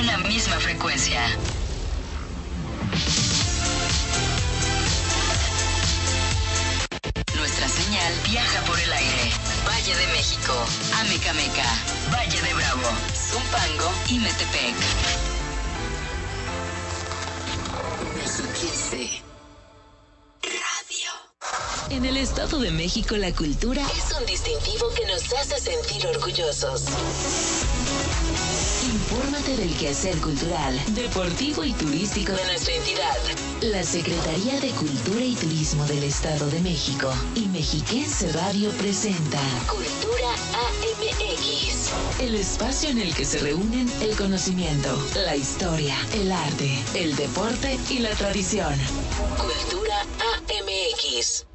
una misma frecuencia. Nuestra señal viaja por el aire. Valle de México, Amecameca, Valle de Bravo, Zumpango y Metepec. Radio. En el Estado de México la cultura Es un distintivo que nos hace sentir orgullosos. Infórmate del quehacer cultural, deportivo y turístico De nuestra entidad. La Secretaría de Cultura y Turismo del Estado de México y Mexiquense Radio presenta Cultura AMX. el espacio en el que se reúnen el conocimiento, la historia, el arte, el deporte y la tradición. Cultura AMX.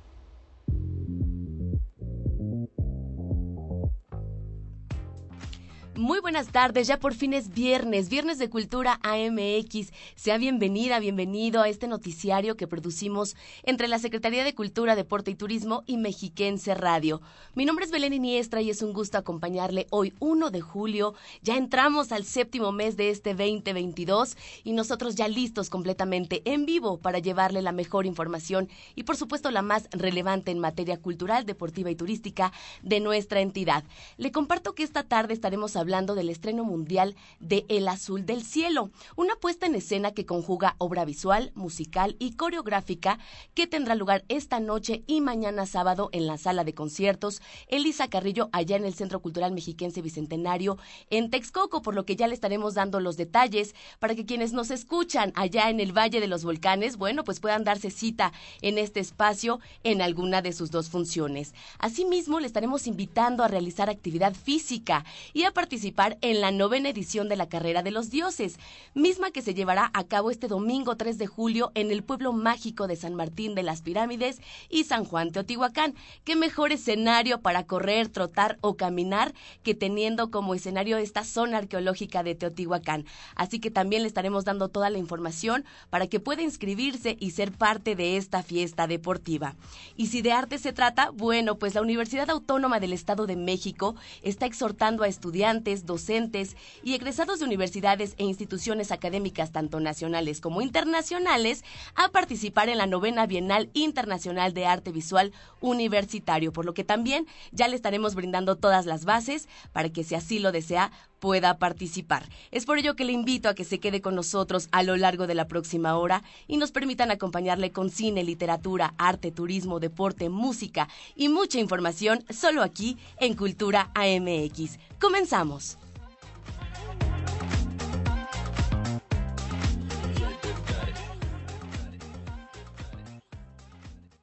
Muy buenas tardes, ya por fin es viernes, viernes de Cultura AMX. Sea bienvenida, bienvenido a este noticiario que producimos entre la Secretaría de Cultura, Deporte y Turismo y Mexiquense Radio. Mi nombre es Belén Iniestra y es un gusto acompañarle hoy 1 de julio. Ya entramos al séptimo mes de este 2022 y nosotros ya listos completamente en vivo para llevarle la mejor información y por supuesto la más relevante en materia cultural, deportiva y turística de nuestra entidad. Le comparto que esta tarde estaremos hablando del estreno mundial de El Azul del Cielo, una puesta en escena que conjuga obra visual, musical y coreográfica que tendrá lugar esta noche y mañana sábado en la sala de conciertos Elisa Carrillo allá en el Centro Cultural Mexiquense Bicentenario en Texcoco, por lo que ya le estaremos dando los detalles para que quienes nos escuchan allá en el Valle de los Volcanes, bueno, pues puedan darse cita en este espacio en alguna de sus dos funciones. Asimismo, le estaremos invitando a realizar actividad física y a participar en la novena edición de la Carrera de los Dioses, misma que se llevará a cabo este domingo 3 de julio en el pueblo mágico de San Martín de las Pirámides y San Juan Teotihuacán. ¿Qué mejor escenario para correr, trotar o caminar que teniendo como escenario esta zona arqueológica de Teotihuacán? Así que también le estaremos dando toda la información para que pueda inscribirse y ser parte de esta fiesta deportiva. Y si de arte se trata, bueno, pues la Universidad Autónoma del Estado de México está exhortando a estudiantes, docentes y egresados de universidades e instituciones académicas tanto nacionales como internacionales a participar en la novena Bienal Internacional de Arte Visual Universitario, por lo que también ya le estaremos brindando todas las bases para que si así lo desea pueda participar. Es por ello que le invito a que se quede con nosotros a lo largo de la próxima hora y nos permitan acompañarle con cine, literatura, arte, turismo, deporte, música y mucha información solo aquí en Cultura AMX. Comenzamos.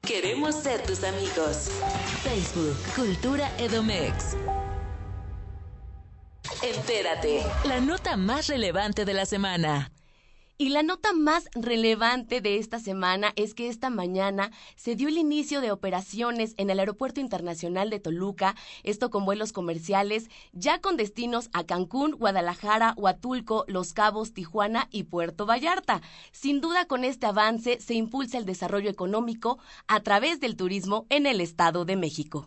Queremos ser tus amigos. Facebook, Cultura Edomex. Entérate. La nota más relevante de la semana. Y la nota más relevante de esta semana es que esta mañana se dio el inicio de operaciones en el Aeropuerto Internacional de Toluca, esto con vuelos comerciales, ya con destinos a Cancún, Guadalajara, Huatulco, Los Cabos, Tijuana y Puerto Vallarta. Sin duda con este avance se impulsa el desarrollo económico a través del turismo en el Estado de México.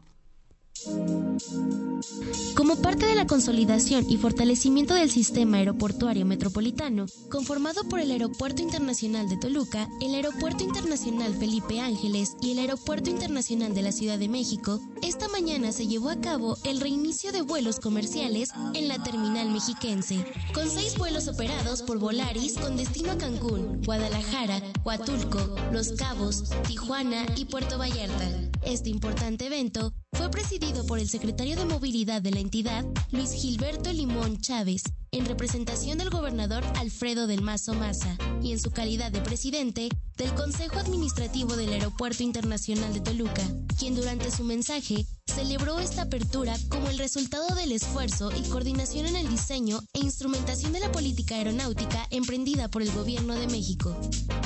Como parte de la consolidación y fortalecimiento del sistema aeroportuario metropolitano, conformado por el Aeropuerto Internacional de Toluca, el Aeropuerto Internacional Felipe Ángeles y el Aeropuerto Internacional de la Ciudad de México, esta mañana se llevó a cabo el reinicio de vuelos comerciales en la terminal mexiquense, con seis vuelos operados por Volaris con destino a Cancún, Guadalajara, Huatulco, Los Cabos, Tijuana y Puerto Vallarta. Este importante evento fue presidido por el secretario de Movilidad de la entidad, Luis Gilberto Limón Chávez, en representación del gobernador Alfredo del Mazo Maza y en su calidad de presidente del Consejo Administrativo del Aeropuerto Internacional de Toluca, quien durante su mensaje celebró esta apertura como el resultado del esfuerzo y coordinación en el diseño e instrumentación de la política aeronáutica emprendida por el Gobierno de México.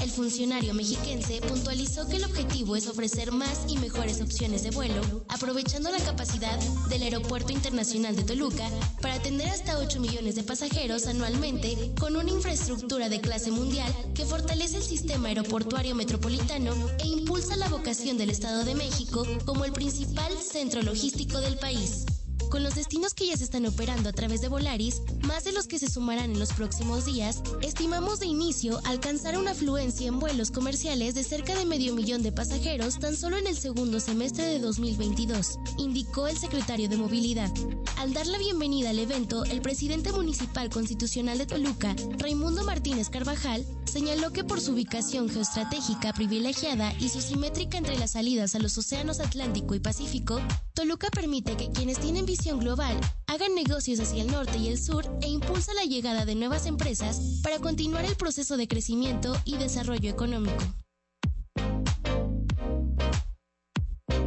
El funcionario mexiquense puntualizó que el objetivo es ofrecer más y mejores opciones de vuelo, aprovechando la capacidad del Aeropuerto Internacional de Toluca para atender hasta 8 millones de pasajeros anualmente con una infraestructura de clase mundial que fortalece el sistema aeroportuario metropolitano e impulsa la vocación del Estado de México como el principal centro logístico del país. Con los destinos que ya se están operando a través de Volaris, más de los que se sumarán en los próximos días, estimamos de inicio alcanzar una afluencia en vuelos comerciales de cerca de medio millón de pasajeros tan solo en el segundo semestre de 2022, indicó el secretario de Movilidad. Al dar la bienvenida al evento, el presidente municipal constitucional de Toluca, Raimundo Martínez Carvajal, señaló que por su ubicación geoestratégica privilegiada y su simétrica entre las salidas a los océanos Atlántico y Pacífico, Toluca permite que quienes tienen visión global hagan negocios hacia el norte y el sur e impulsa la llegada de nuevas empresas para continuar el proceso de crecimiento y desarrollo económico.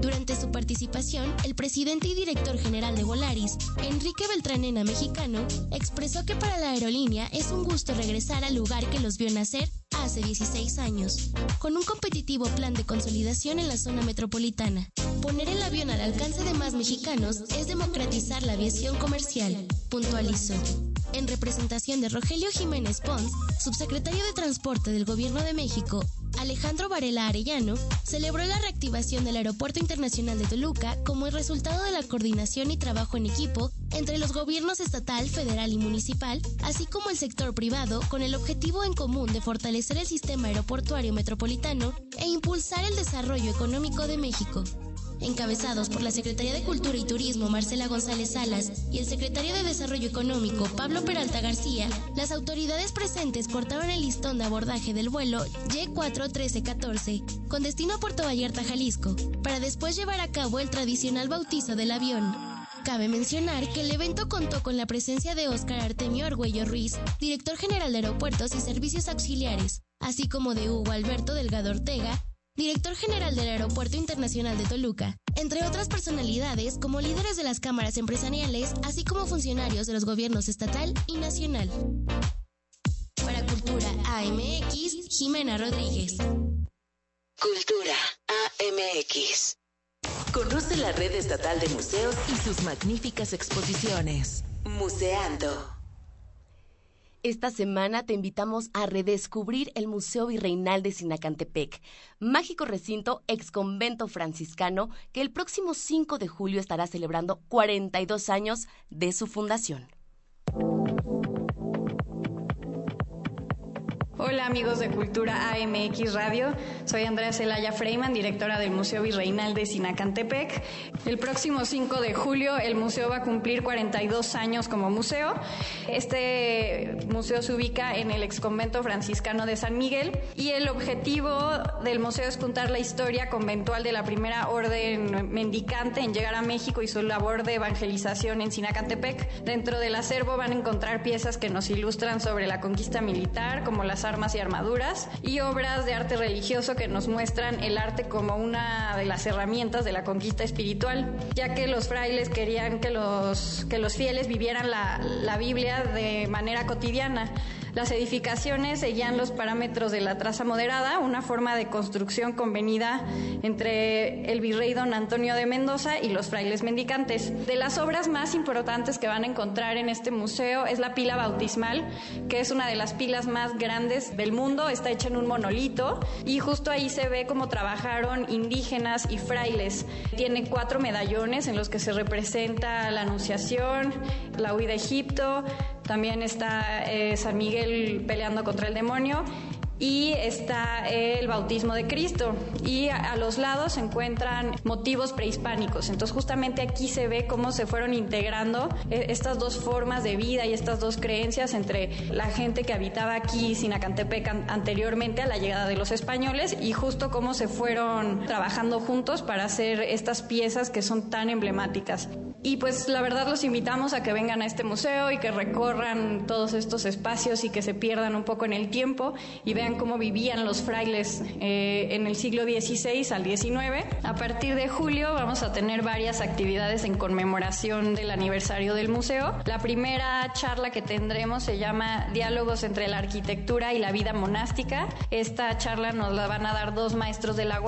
Durante su participación, el presidente y director general de Volaris, Enrique Beltranena Mexicano, expresó que para la aerolínea es un gusto regresar al lugar que los vio nacer hace 16 años, con un competitivo plan de consolidación en la zona metropolitana. Poner el avión al alcance de más mexicanos es democratizar la aviación comercial, puntualizó. En representación de Rogelio Jiménez Pons, subsecretario de Transporte del Gobierno de México, Alejandro Varela Arellano celebró la reactivación del Aeropuerto Internacional de Toluca como el resultado de la coordinación y trabajo en equipo entre los gobiernos estatal, federal y municipal, así como el sector privado, con el objetivo en común de fortalecer el sistema aeroportuario metropolitano e impulsar el desarrollo económico de México encabezados por la Secretaría de Cultura y Turismo Marcela González Salas y el Secretario de Desarrollo Económico Pablo Peralta García, las autoridades presentes cortaron el listón de abordaje del vuelo Y41314 con destino a Puerto Vallarta, Jalisco, para después llevar a cabo el tradicional bautizo del avión. Cabe mencionar que el evento contó con la presencia de Óscar Artemio Argüello Ruiz, director general de Aeropuertos y Servicios Auxiliares, así como de Hugo Alberto Delgado Ortega, director general del Aeropuerto Internacional de Toluca, entre otras personalidades como líderes de las cámaras empresariales, así como funcionarios de los gobiernos estatal y nacional. Para Cultura AMX, Jimena Rodríguez. Cultura AMX. Conoce la red estatal de museos y sus magníficas exposiciones. Museando. Esta semana te invitamos a redescubrir el Museo Virreinal de Sinacantepec, mágico recinto ex convento franciscano que el próximo 5 de julio estará celebrando 42 años de su fundación. Hola amigos de Cultura AMX Radio, soy Andrea Celaya Freiman, directora del Museo Virreinal de Sinacantepec. El próximo 5 de julio el museo va a cumplir 42 años como museo. Este museo se ubica en el exconvento franciscano de San Miguel y el objetivo del museo es contar la historia conventual de la primera orden mendicante en llegar a México y su labor de evangelización en Sinacantepec. Dentro del acervo van a encontrar piezas que nos ilustran sobre la conquista militar, como las y armaduras, y obras de arte religioso que nos muestran el arte como una de las herramientas de la conquista espiritual, ya que los frailes querían que los, que los fieles vivieran la, la Biblia de manera cotidiana. Las edificaciones seguían los parámetros de la traza moderada, una forma de construcción convenida entre el virrey don Antonio de Mendoza y los frailes mendicantes. De las obras más importantes que van a encontrar en este museo es la pila bautismal, que es una de las pilas más grandes del mundo, está hecha en un monolito y justo ahí se ve cómo trabajaron indígenas y frailes. Tiene cuatro medallones en los que se representa la Anunciación, la huida a Egipto, también está eh, San Miguel peleando contra el demonio y está el bautismo de Cristo y a, los lados se encuentran motivos prehispánicos. Entonces justamente aquí se ve cómo se fueron integrando eh, estas dos formas de vida y estas dos creencias entre la gente que habitaba aquí Sinacantepec an anteriormente a la llegada de los españoles y justo cómo se fueron trabajando juntos para hacer estas piezas que son tan emblemáticas. Y pues la verdad los invitamos a que vengan a este museo y que recorran todos estos espacios y que se pierdan un poco en el tiempo y vean cómo vivían los frailes eh, en el siglo XVI al XIX. A partir de julio vamos a tener varias actividades en conmemoración del aniversario del museo. La primera charla que tendremos se llama Diálogos entre la arquitectura y la vida monástica. Esta charla nos la van a dar dos maestros de la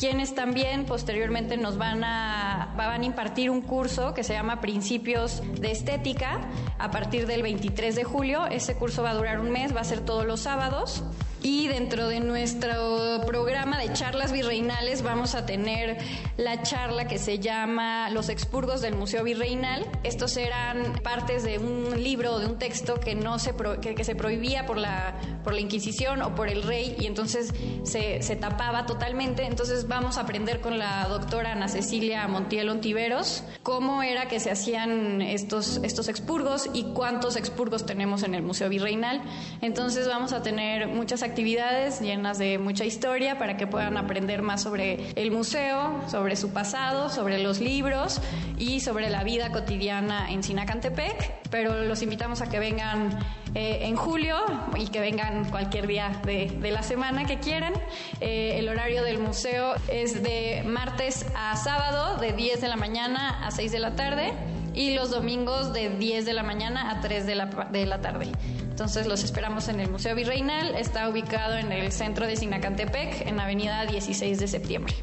quienes también posteriormente nos van a, van a impartir un curso que se llama Principios de Estética a partir del 23 de julio. Ese curso va a durar un mes, va a ser todos los sábados. Y dentro de nuestro programa de charlas virreinales vamos a tener la charla que se llama Los expurgos del Museo Virreinal. Estos eran partes de un libro o de un texto que no se que, se prohibía por la por la Inquisición o por el rey y entonces se, se tapaba totalmente. Entonces vamos a aprender con la doctora Ana Cecilia Montiel Ontiveros cómo era que se hacían estos estos expurgos y cuántos expurgos tenemos en el Museo Virreinal. Entonces vamos a tener muchas actividades llenas de mucha historia para que puedan aprender más sobre el museo, sobre su pasado, sobre los libros y sobre la vida cotidiana en Sinacantepec. Pero los invitamos a que vengan eh, en julio y que vengan cualquier día de, la semana que quieran. Eh, el horario del museo es de martes a sábado, de 10 de la mañana a 6 de la tarde y los domingos de 10 de la mañana a 3 de la, de la tarde. Entonces los esperamos en el Museo Virreinal, está ubicado en el centro de Sinacantepec, en Avenida 16 de septiembre.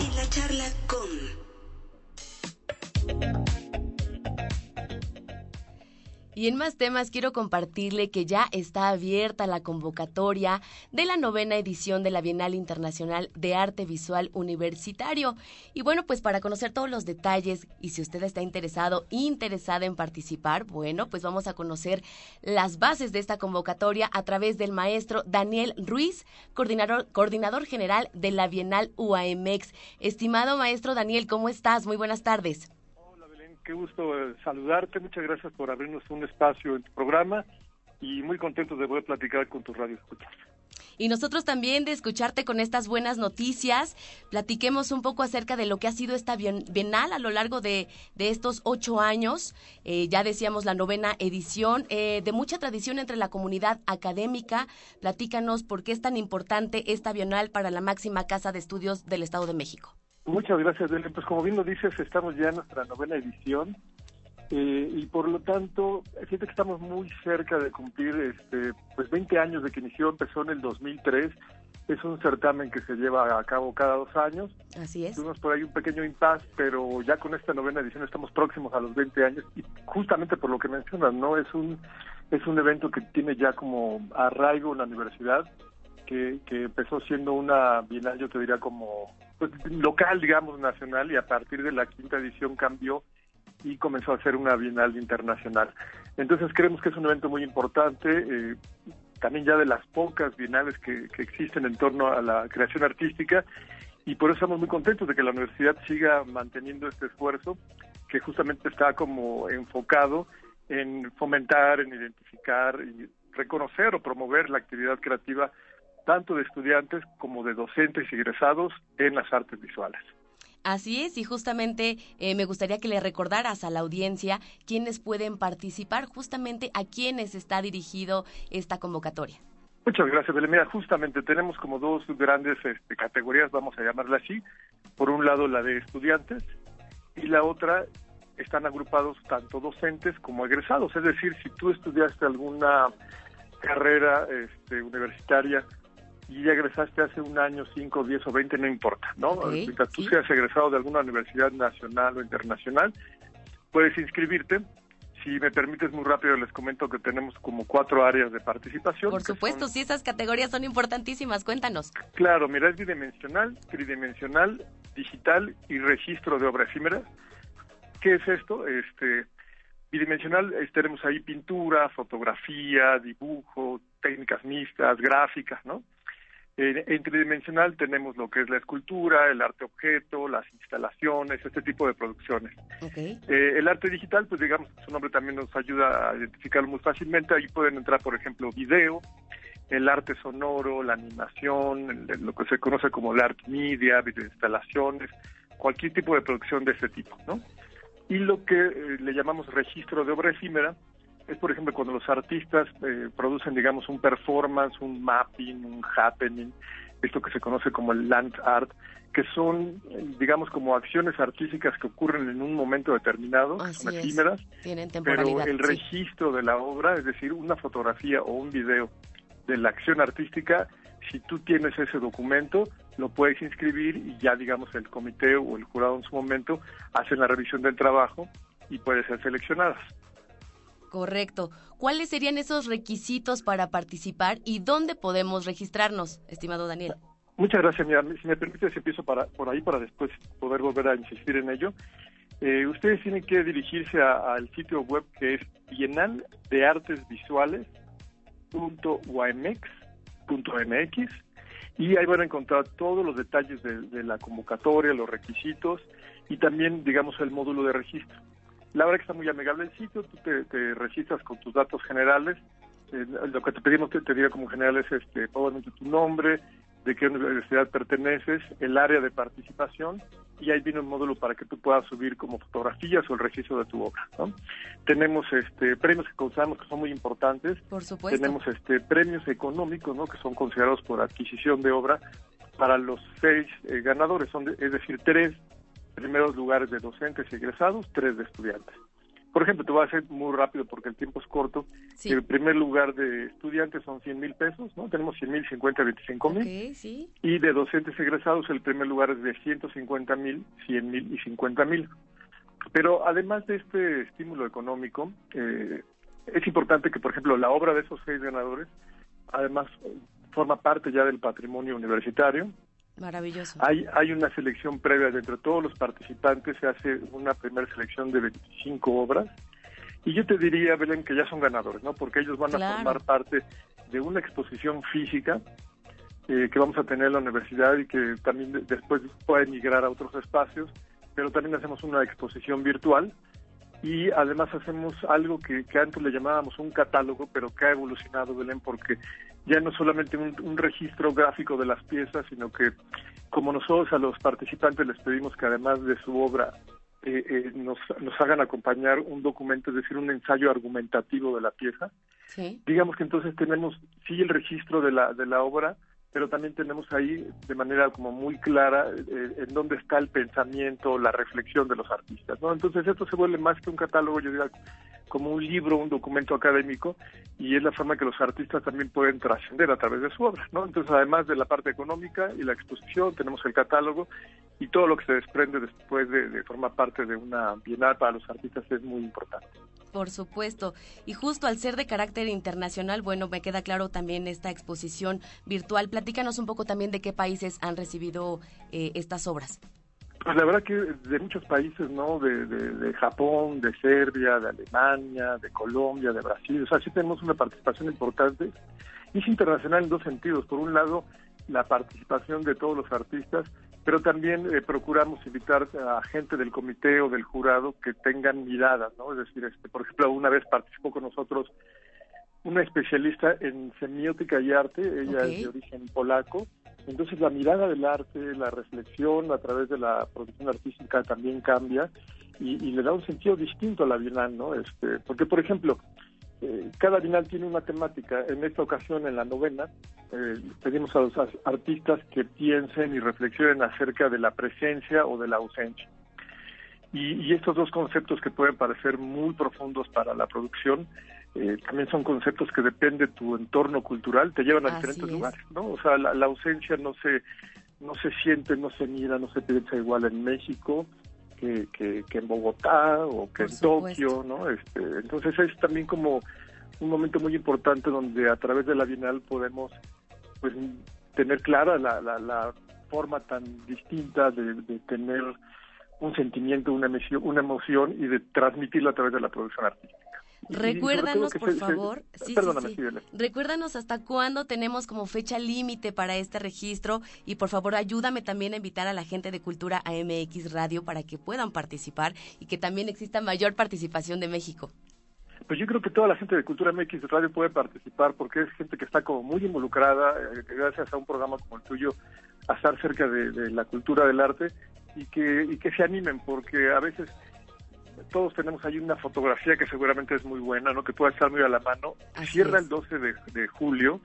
En la charla Y en más temas quiero compartirle que ya está abierta la convocatoria de la novena edición de la Bienal Internacional de Arte Visual Universitario. Y bueno, pues para conocer todos los detalles y si usted está interesado, interesada en participar, bueno, pues vamos a conocer las bases de esta convocatoria a través del maestro Daniel Ruiz, coordinador, coordinador general de la Bienal UAMX. Estimado maestro Daniel, ¿cómo estás? Muy buenas tardes qué gusto eh, saludarte. Muchas gracias por abrirnos un espacio en tu programa y muy contento de poder platicar con tu radio escuchas. Y nosotros también de escucharte con estas buenas noticias. Platiquemos un poco acerca de lo que ha sido esta bienal a lo largo de, estos ocho años. Eh, ya decíamos la novena edición, eh, de mucha tradición entre la comunidad académica. Platícanos por qué es tan importante esta bienal para la máxima casa de estudios del Estado de México. Muchas gracias, Belén. Pues como bien lo dices, estamos ya en nuestra novena edición eh, y por lo tanto, siento que estamos muy cerca de cumplir este, pues 20 años de que inició, empezó en el 2003. Es un certamen que se lleva a cabo cada dos años. Así es. Tuvimos por ahí un pequeño impasse, pero ya con esta novena edición estamos próximos a los 20 años y justamente por lo que mencionas, ¿no? Es un, es un evento que tiene ya como arraigo en la universidad, que, que empezó siendo una bienal, yo te diría como local, digamos, nacional, y a partir de la quinta edición cambió y comenzó a ser una bienal internacional. Entonces creemos que es un evento muy importante, eh, también ya de las pocas bienales que, que existen en torno a la creación artística, y por eso estamos muy contentos de que la universidad siga manteniendo este esfuerzo, que justamente está como enfocado en fomentar, en identificar y reconocer o promover la actividad creativa tanto de estudiantes como de docentes y egresados en las artes visuales. Así es, y justamente eh, me gustaría que le recordaras a la audiencia quiénes pueden participar, justamente a quiénes está dirigido esta convocatoria. Muchas gracias, Belén. Mira, justamente tenemos como dos grandes este, categorías, vamos a llamarla así. Por un lado, la de estudiantes y la otra están agrupados tanto docentes como egresados. Es decir, si tú estudiaste alguna carrera este, universitaria y ya egresaste hace un año, cinco, diez o veinte, no importa, ¿no? Mientras tú seas egresado de alguna universidad nacional o internacional, puedes inscribirte. Si me permites muy rápido, les comento que tenemos como cuatro áreas de participación. Por supuesto, sí, esas categorías son importantísimas, cuéntanos. Claro, mira, es bidimensional, tridimensional, digital y registro de obra efímera. ¿Qué es esto? Este, bidimensional tenemos ahí pintura, fotografía, dibujo, técnicas mixtas, gráficas, ¿no? En tridimensional tenemos lo que es la escultura, el arte objeto, las instalaciones, este tipo de producciones. Eh, el arte digital, pues digamos, su nombre también nos ayuda a identificarlo muy fácilmente. Ahí pueden entrar, por ejemplo, video, el arte sonoro, la animación, lo que se conoce como el arte media, instalaciones, cualquier tipo de producción de este tipo, ¿no? Y lo que eh, le llamamos registro de obra efímera, es, por ejemplo, cuando los artistas eh, producen, digamos, un performance, un mapping, un happening, esto que se conoce como el land art, que son, digamos, como acciones artísticas que ocurren en un momento determinado, son efímeras, pero el registro de la obra, es decir, una fotografía o un video de la acción artística, si tú tienes ese documento, lo puedes inscribir y ya, digamos, el comité o el jurado en su momento hacen la revisión del trabajo y pueden ser seleccionadas. Correcto. ¿Cuáles serían esos requisitos para participar y dónde podemos registrarnos, estimado Daniel? Muchas gracias. si me permites, empiezo para, por ahí para después poder volver a insistir en ello. Eh, ustedes tienen que dirigirse al sitio web que es Bienal de Artes Visuales .mx y ahí van a encontrar todos los detalles de, la convocatoria, los requisitos y también, digamos, el módulo de registro. La verdad que está muy amigable el sitio, tú te, registras con tus datos generales, eh, lo que te pedimos te, te diga como general es este, obviamente tu nombre, de qué universidad perteneces, el área de participación y ahí viene un módulo para que tú puedas subir como fotografías o el registro de tu obra. ¿no? Tenemos este premios que consideramos que son muy importantes. Por supuesto. Tenemos este premios económicos, ¿no? que son considerados por adquisición de obra para los seis eh, ganadores, son es decir, tres primeros lugares de docentes egresados, tres de estudiantes. Por ejemplo, te voy a hacer muy rápido porque el tiempo es corto. El primer lugar de estudiantes son 100 mil pesos, ¿no? Tenemos 100 mil, 50, 25 mil. Y de docentes egresados, el primer lugar es de 150 mil, 100 mil y 50 mil. Pero además de este estímulo económico, eh, es importante que, por ejemplo, la obra de esos seis ganadores, además, forma parte ya del patrimonio universitario, Maravilloso. Hay, hay una selección previa de entre todos los participantes, se hace una primera selección de 25 obras. Y yo te diría, Belén, que ya son ganadores, ¿no? Porque ellos van a formar parte de una exposición física eh, que vamos a tener en la universidad y que también después puede migrar a otros espacios, pero también hacemos una exposición virtual y además hacemos algo que, que antes le llamábamos un catálogo, pero que ha evolucionado, Belén, porque ya no solamente un, registro gráfico de las piezas, sino que como nosotros a los participantes les pedimos que además de su obra eh, eh, nos, nos hagan acompañar un documento, es decir, un ensayo argumentativo de la pieza, digamos que entonces tenemos sí el registro de la, de la obra, pero también tenemos ahí de manera como muy clara eh, en dónde está el pensamiento, la reflexión de los artistas, ¿no? Entonces esto se vuelve más que un catálogo, yo diría, como un libro, un documento académico, y es la forma que los artistas también pueden trascender a través de su obra, ¿no? Entonces, además de la parte económica y la exposición, tenemos el catálogo y todo lo que se desprende después de, de formar parte de una bienal para los artistas es muy importante. Por supuesto. Y justo al ser de carácter internacional, bueno, me queda claro también esta exposición virtual. Platícanos un poco también de qué países han recibido eh, estas obras. Pues la verdad que de muchos países, ¿no? De, de, Japón, de Serbia, de Alemania, de Colombia, de Brasil. O sea, sí tenemos una participación importante. Es internacional en dos sentidos. Por un lado, la participación de todos los artistas, pero también eh, procuramos invitar a gente del comité o del jurado que tengan miradas, ¿no? Es decir, este, por ejemplo, una vez participó con nosotros una especialista en semiótica y arte, ella es de origen polaco, entonces la mirada del arte, la reflexión a través de la producción artística también cambia y, le da un sentido distinto a la Bienal, ¿no? Este, porque, por ejemplo, eh, cada Bienal tiene una temática. En esta ocasión, en la novena, eh, pedimos a los artistas que piensen y reflexionen acerca de la presencia o de la ausencia. Y, estos dos conceptos que pueden parecer muy profundos para la producción, eh, también son conceptos que dependen de tu entorno cultural, te llevan a diferentes lugares, ¿no? O sea, la, ausencia no se, no se siente, no se mira, no se piensa igual en México que, que, en Bogotá o que en Tokio, ¿no? Este, entonces es también como un momento muy importante donde a través de la Bienal podemos pues tener clara la, la, la forma tan distinta de, de tener un sentimiento, una emoción, una emoción y de transmitirlo a través de la producción artística. Recuérdanos, por favor, sí, sí, recuérdanos hasta cuándo tenemos como fecha límite para este registro y por favor ayúdame también a invitar a la gente de Cultura AMX Radio para que puedan participar y que también exista mayor participación de México. Pues yo creo que toda la gente de Cultura MX Radio puede participar porque es gente que está como muy involucrada, eh, gracias a un programa como el tuyo, a estar cerca de, la cultura del arte y que, y que se animen porque a veces todos tenemos ahí una fotografía que seguramente es muy buena, ¿no? Que puede estar muy a la mano. Cierra el 12 de, de, julio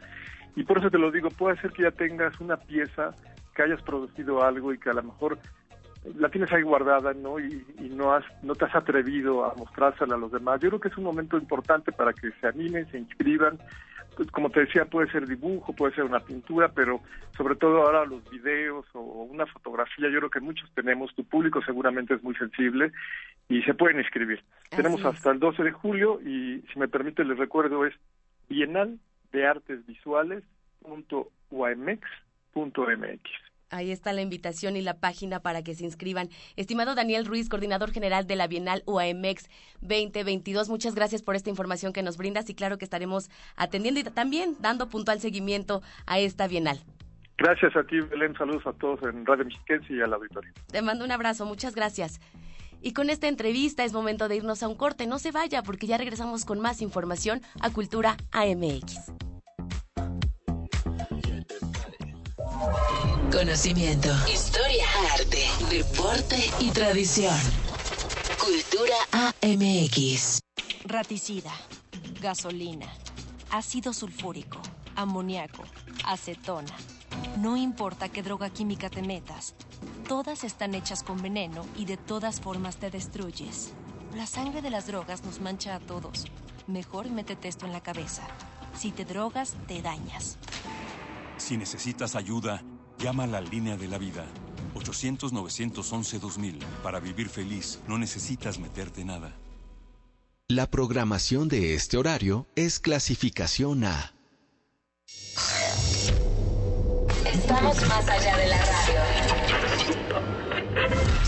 y por eso te lo digo, puede ser que ya tengas una pieza, que hayas producido algo y que a lo mejor la tienes ahí guardada, ¿no? Y, y, no has, no te has atrevido a mostrársela a los demás. Yo creo que es un momento importante para que se animen, se inscriban, como te decía, puede ser dibujo, puede ser una pintura, pero sobre todo ahora los videos o una fotografía, yo creo que muchos tenemos, tu público seguramente es muy sensible y se pueden inscribir. tenemos hasta el 12 de julio y si me permite les recuerdo es Bienal de Artes Visuales Ahí está la invitación y la página para que se inscriban. Estimado Daniel Ruiz, coordinador general de la Bienal UAMX 2022, muchas gracias por esta información que nos brindas y claro que estaremos atendiendo y también dando puntual seguimiento a esta Bienal. Gracias a ti, Belén. Saludos a todos en Radio Mexiquense y al auditorio. Te mando un abrazo. Muchas gracias. Y con esta entrevista es momento de irnos a un corte. No se vaya porque ya regresamos con más información a Cultura AMX. Conocimiento, historia, arte, deporte y tradición. Cultura AMX. Raticida, gasolina, ácido sulfúrico, amoníaco, acetona. No importa qué droga química te metas, todas están hechas con veneno y de todas formas te destruyes. La sangre de las drogas nos mancha a todos. Mejor métete esto en la cabeza. Si te drogas, te dañas. Si necesitas ayuda, Llama a la línea de la vida. 800-911-2000. Para vivir feliz, no necesitas meterte nada. La programación de este horario es clasificación A. Estamos más allá de la radio.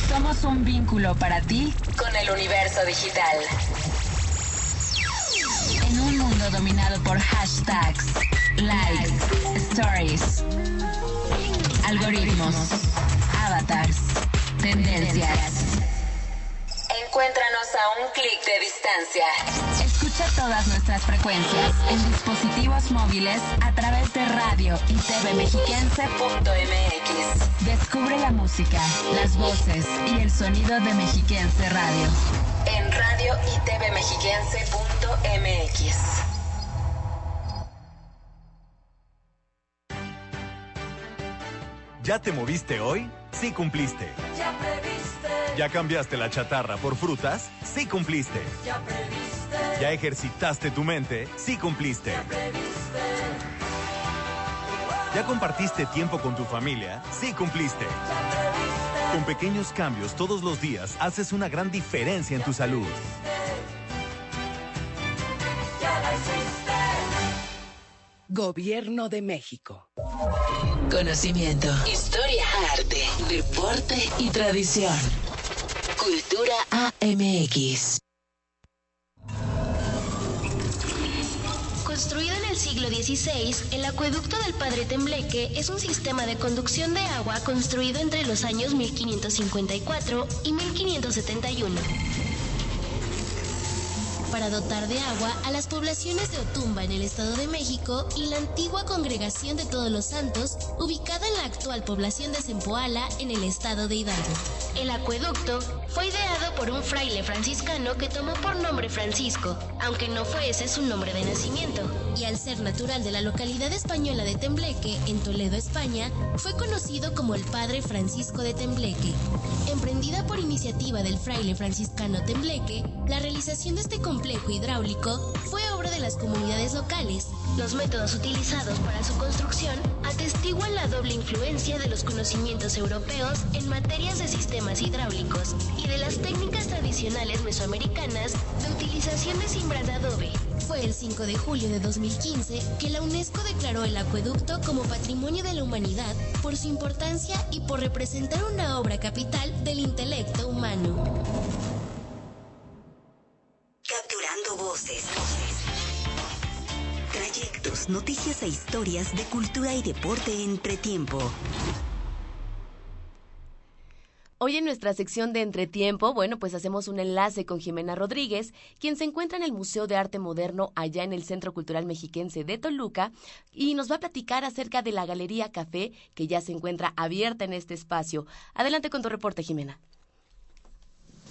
Somos un vínculo para ti con el universo digital. En un mundo dominado por hashtags, likes, stories algoritmos, avatars, tendencias. Encuéntranos a un clic de distancia. Escucha todas nuestras frecuencias en dispositivos móviles a través de radio y tvmexiquense.mx. Descubre la música, las voces y el sonido de Mexiquense Radio en radio y tvmexiquense.mx. ¿Ya te moviste hoy? Sí cumpliste. Ya previste. ¿Ya cambiaste la chatarra por frutas? Sí cumpliste. Ya previste. ¿Ya ejercitaste tu mente? Sí cumpliste. Ya previste. ¿Ya compartiste tiempo con tu familia? Sí cumpliste. Ya previste. Con pequeños cambios todos los días haces una gran diferencia en tu salud. Ya la hiciste. Gobierno de México. Conocimiento, historia, arte, deporte y tradición. Cultura AMX. Construido en el siglo XVI, el acueducto del Padre Tembleque es un sistema de conducción de agua construido entre los años 1554 y 1571 para dotar de agua a las poblaciones de Otumba en el Estado de México y la antigua Congregación de Todos los Santos, ubicada en la actual población de Zempoala en el Estado de Hidalgo. El acueducto fue ideado por un fraile franciscano que tomó por nombre Francisco, aunque no fue ese su nombre de nacimiento, y al ser natural de la localidad española de Tembleque, en Toledo, España, fue conocido como el Padre Francisco de Tembleque. Emprendida por iniciativa del fraile franciscano Tembleque, la realización de este complejo hidráulico fue obra de las comunidades locales. Los métodos utilizados para su construcción atestiguan la doble influencia de los conocimientos europeos en materias de sistemas hidráulicos y de las técnicas tradicionales mesoamericanas de utilización de cimbras de adobe. Fue el 5 de julio de 2015 que la UNESCO declaró el acueducto como Patrimonio de la Humanidad por su importancia y por representar una obra capital del intelecto humano. Capturando voces. Trayectos, noticias e historias de cultura y deporte entre tiempo. Hoy en nuestra sección de Entretiempo, bueno, pues hacemos un enlace con Jimena Rodríguez, quien se encuentra en el Museo de Arte Moderno allá en el Centro Cultural Mexiquense de Toluca y nos va a platicar acerca de la Galería Café que ya se encuentra abierta en este espacio. Adelante con tu reporte, Jimena.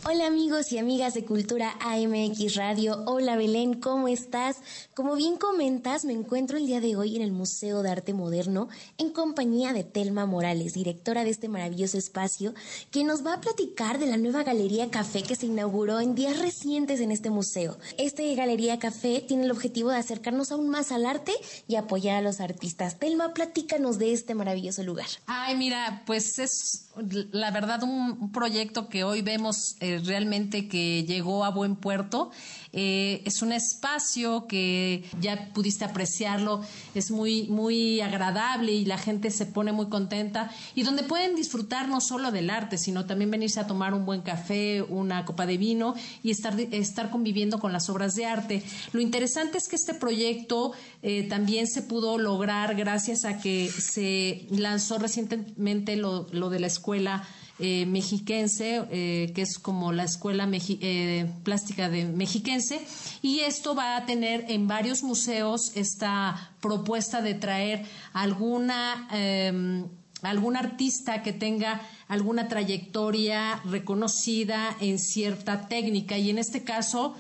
Hola amigos y amigas de Cultura AMX Radio. Hola Belén, ¿cómo estás? Como bien comentas, me encuentro el día de hoy en el Museo de Arte Moderno en compañía de Telma Morales, directora de este maravilloso espacio, que nos va a platicar de la nueva Galería Café que se inauguró en días recientes en este museo. Este Galería Café tiene el objetivo de acercarnos aún más al arte y apoyar a los artistas. Telma, platícanos de este maravilloso lugar. Ay, mira, pues es la verdad un, proyecto que hoy vemos eh, realmente que llegó a buen puerto. Eh, es un espacio que ya pudiste apreciarlo, es muy, muy agradable y la gente se pone muy contenta y donde pueden disfrutar no solo del arte, sino también venirse a tomar un buen café, una copa de vino y estar, estar conviviendo con las obras de arte. Lo interesante es que este proyecto eh, también se pudo lograr gracias a que se lanzó recientemente lo, lo de la escuela eh, mexiquense, eh, que es como la Escuela eh, Plástica de Mexiquense, y esto va a tener en varios museos esta propuesta de traer alguna em, algún artista que tenga alguna trayectoria reconocida en cierta técnica. Y en este caso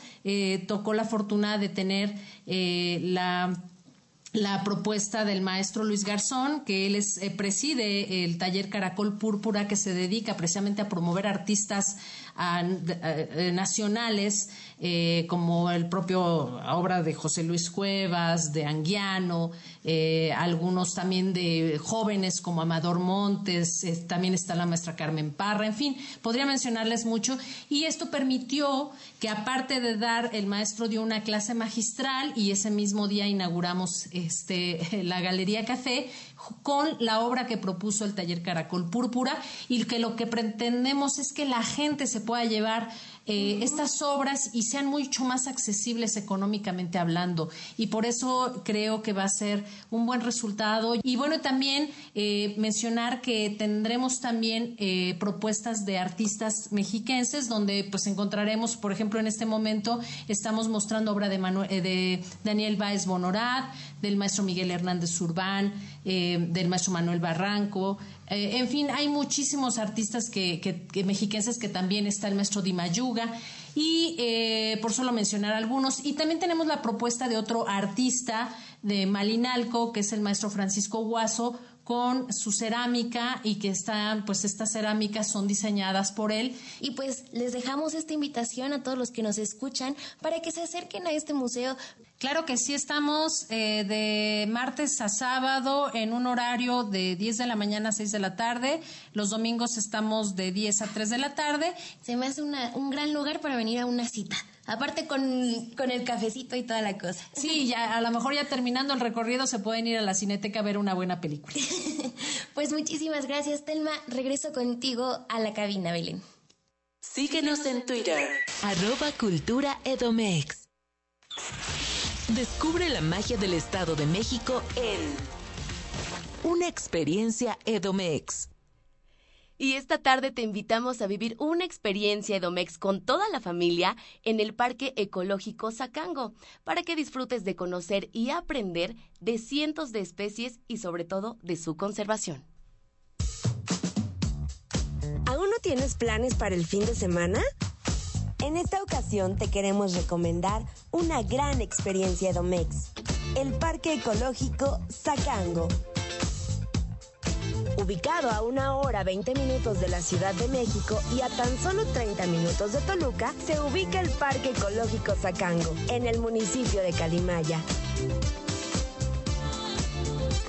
tocó la fortuna de tener la la propuesta del maestro Luis Garzón, que él es, eh, preside el taller Caracol Púrpura, que se dedica precisamente a promover artistas eh, nacionales, eh, como el propio obra de José Luis Cuevas, de Anguiano, algunos también de jóvenes como Amador Montes, también está la maestra Carmen Parra, en fin, podría mencionarles mucho. Y esto permitió que aparte de dar, el maestro dio una clase magistral y ese mismo día inauguramos este, la Galería Café con la obra que propuso el taller Caracol Púrpura y que lo que pretendemos es que la gente se pueda llevar eh, estas obras y sean mucho más accesibles económicamente hablando. Y por eso creo que va a ser un buen resultado. Y bueno, también eh, mencionar que tendremos también eh, propuestas de artistas mexiquenses donde pues encontraremos, por ejemplo, en este momento estamos mostrando obra de, de Daniel Báez Bonorat, del maestro Miguel Hernández Urbán, del maestro Manuel Barranco, eh, en fin, hay muchísimos artistas que, que, mexiquenses que también está el maestro Dimayuga y eh, por solo mencionar algunos. Y también tenemos la propuesta de otro artista de Malinalco, que es el maestro Francisco Guaso, con su cerámica y que están, pues estas cerámicas son diseñadas por él. Y pues les dejamos esta invitación a todos los que nos escuchan para que se acerquen a este museo Claro que sí, estamos eh, de martes a sábado en un horario de 10 de la mañana a 6 de la tarde. Los domingos estamos de 10 a 3 de la tarde. Se me hace un gran lugar para venir a una cita. Aparte con, con, el cafecito y toda la cosa. Sí, ya a lo mejor ya terminando el recorrido se pueden ir a la cineteca a ver una buena película. pues muchísimas gracias, Telma. Regreso contigo a la cabina, Belén. Síguenos en Twitter. Arroba Cultura Edomex. Descubre la magia del Estado de México en Una experiencia Edomex. Y esta tarde te invitamos a vivir una experiencia Edomex con toda la familia en el Parque Ecológico Zacango, para que disfrutes de conocer y aprender de cientos de especies y sobre todo de su conservación. ¿Aún no tienes planes para el fin de semana? En esta ocasión te queremos recomendar una gran experiencia Edomex, el Parque Ecológico Zacango. Ubicado a una hora 20 minutos de la Ciudad de México y a tan solo 30 minutos de Toluca, se ubica el Parque Ecológico Zacango, en el municipio de Calimaya.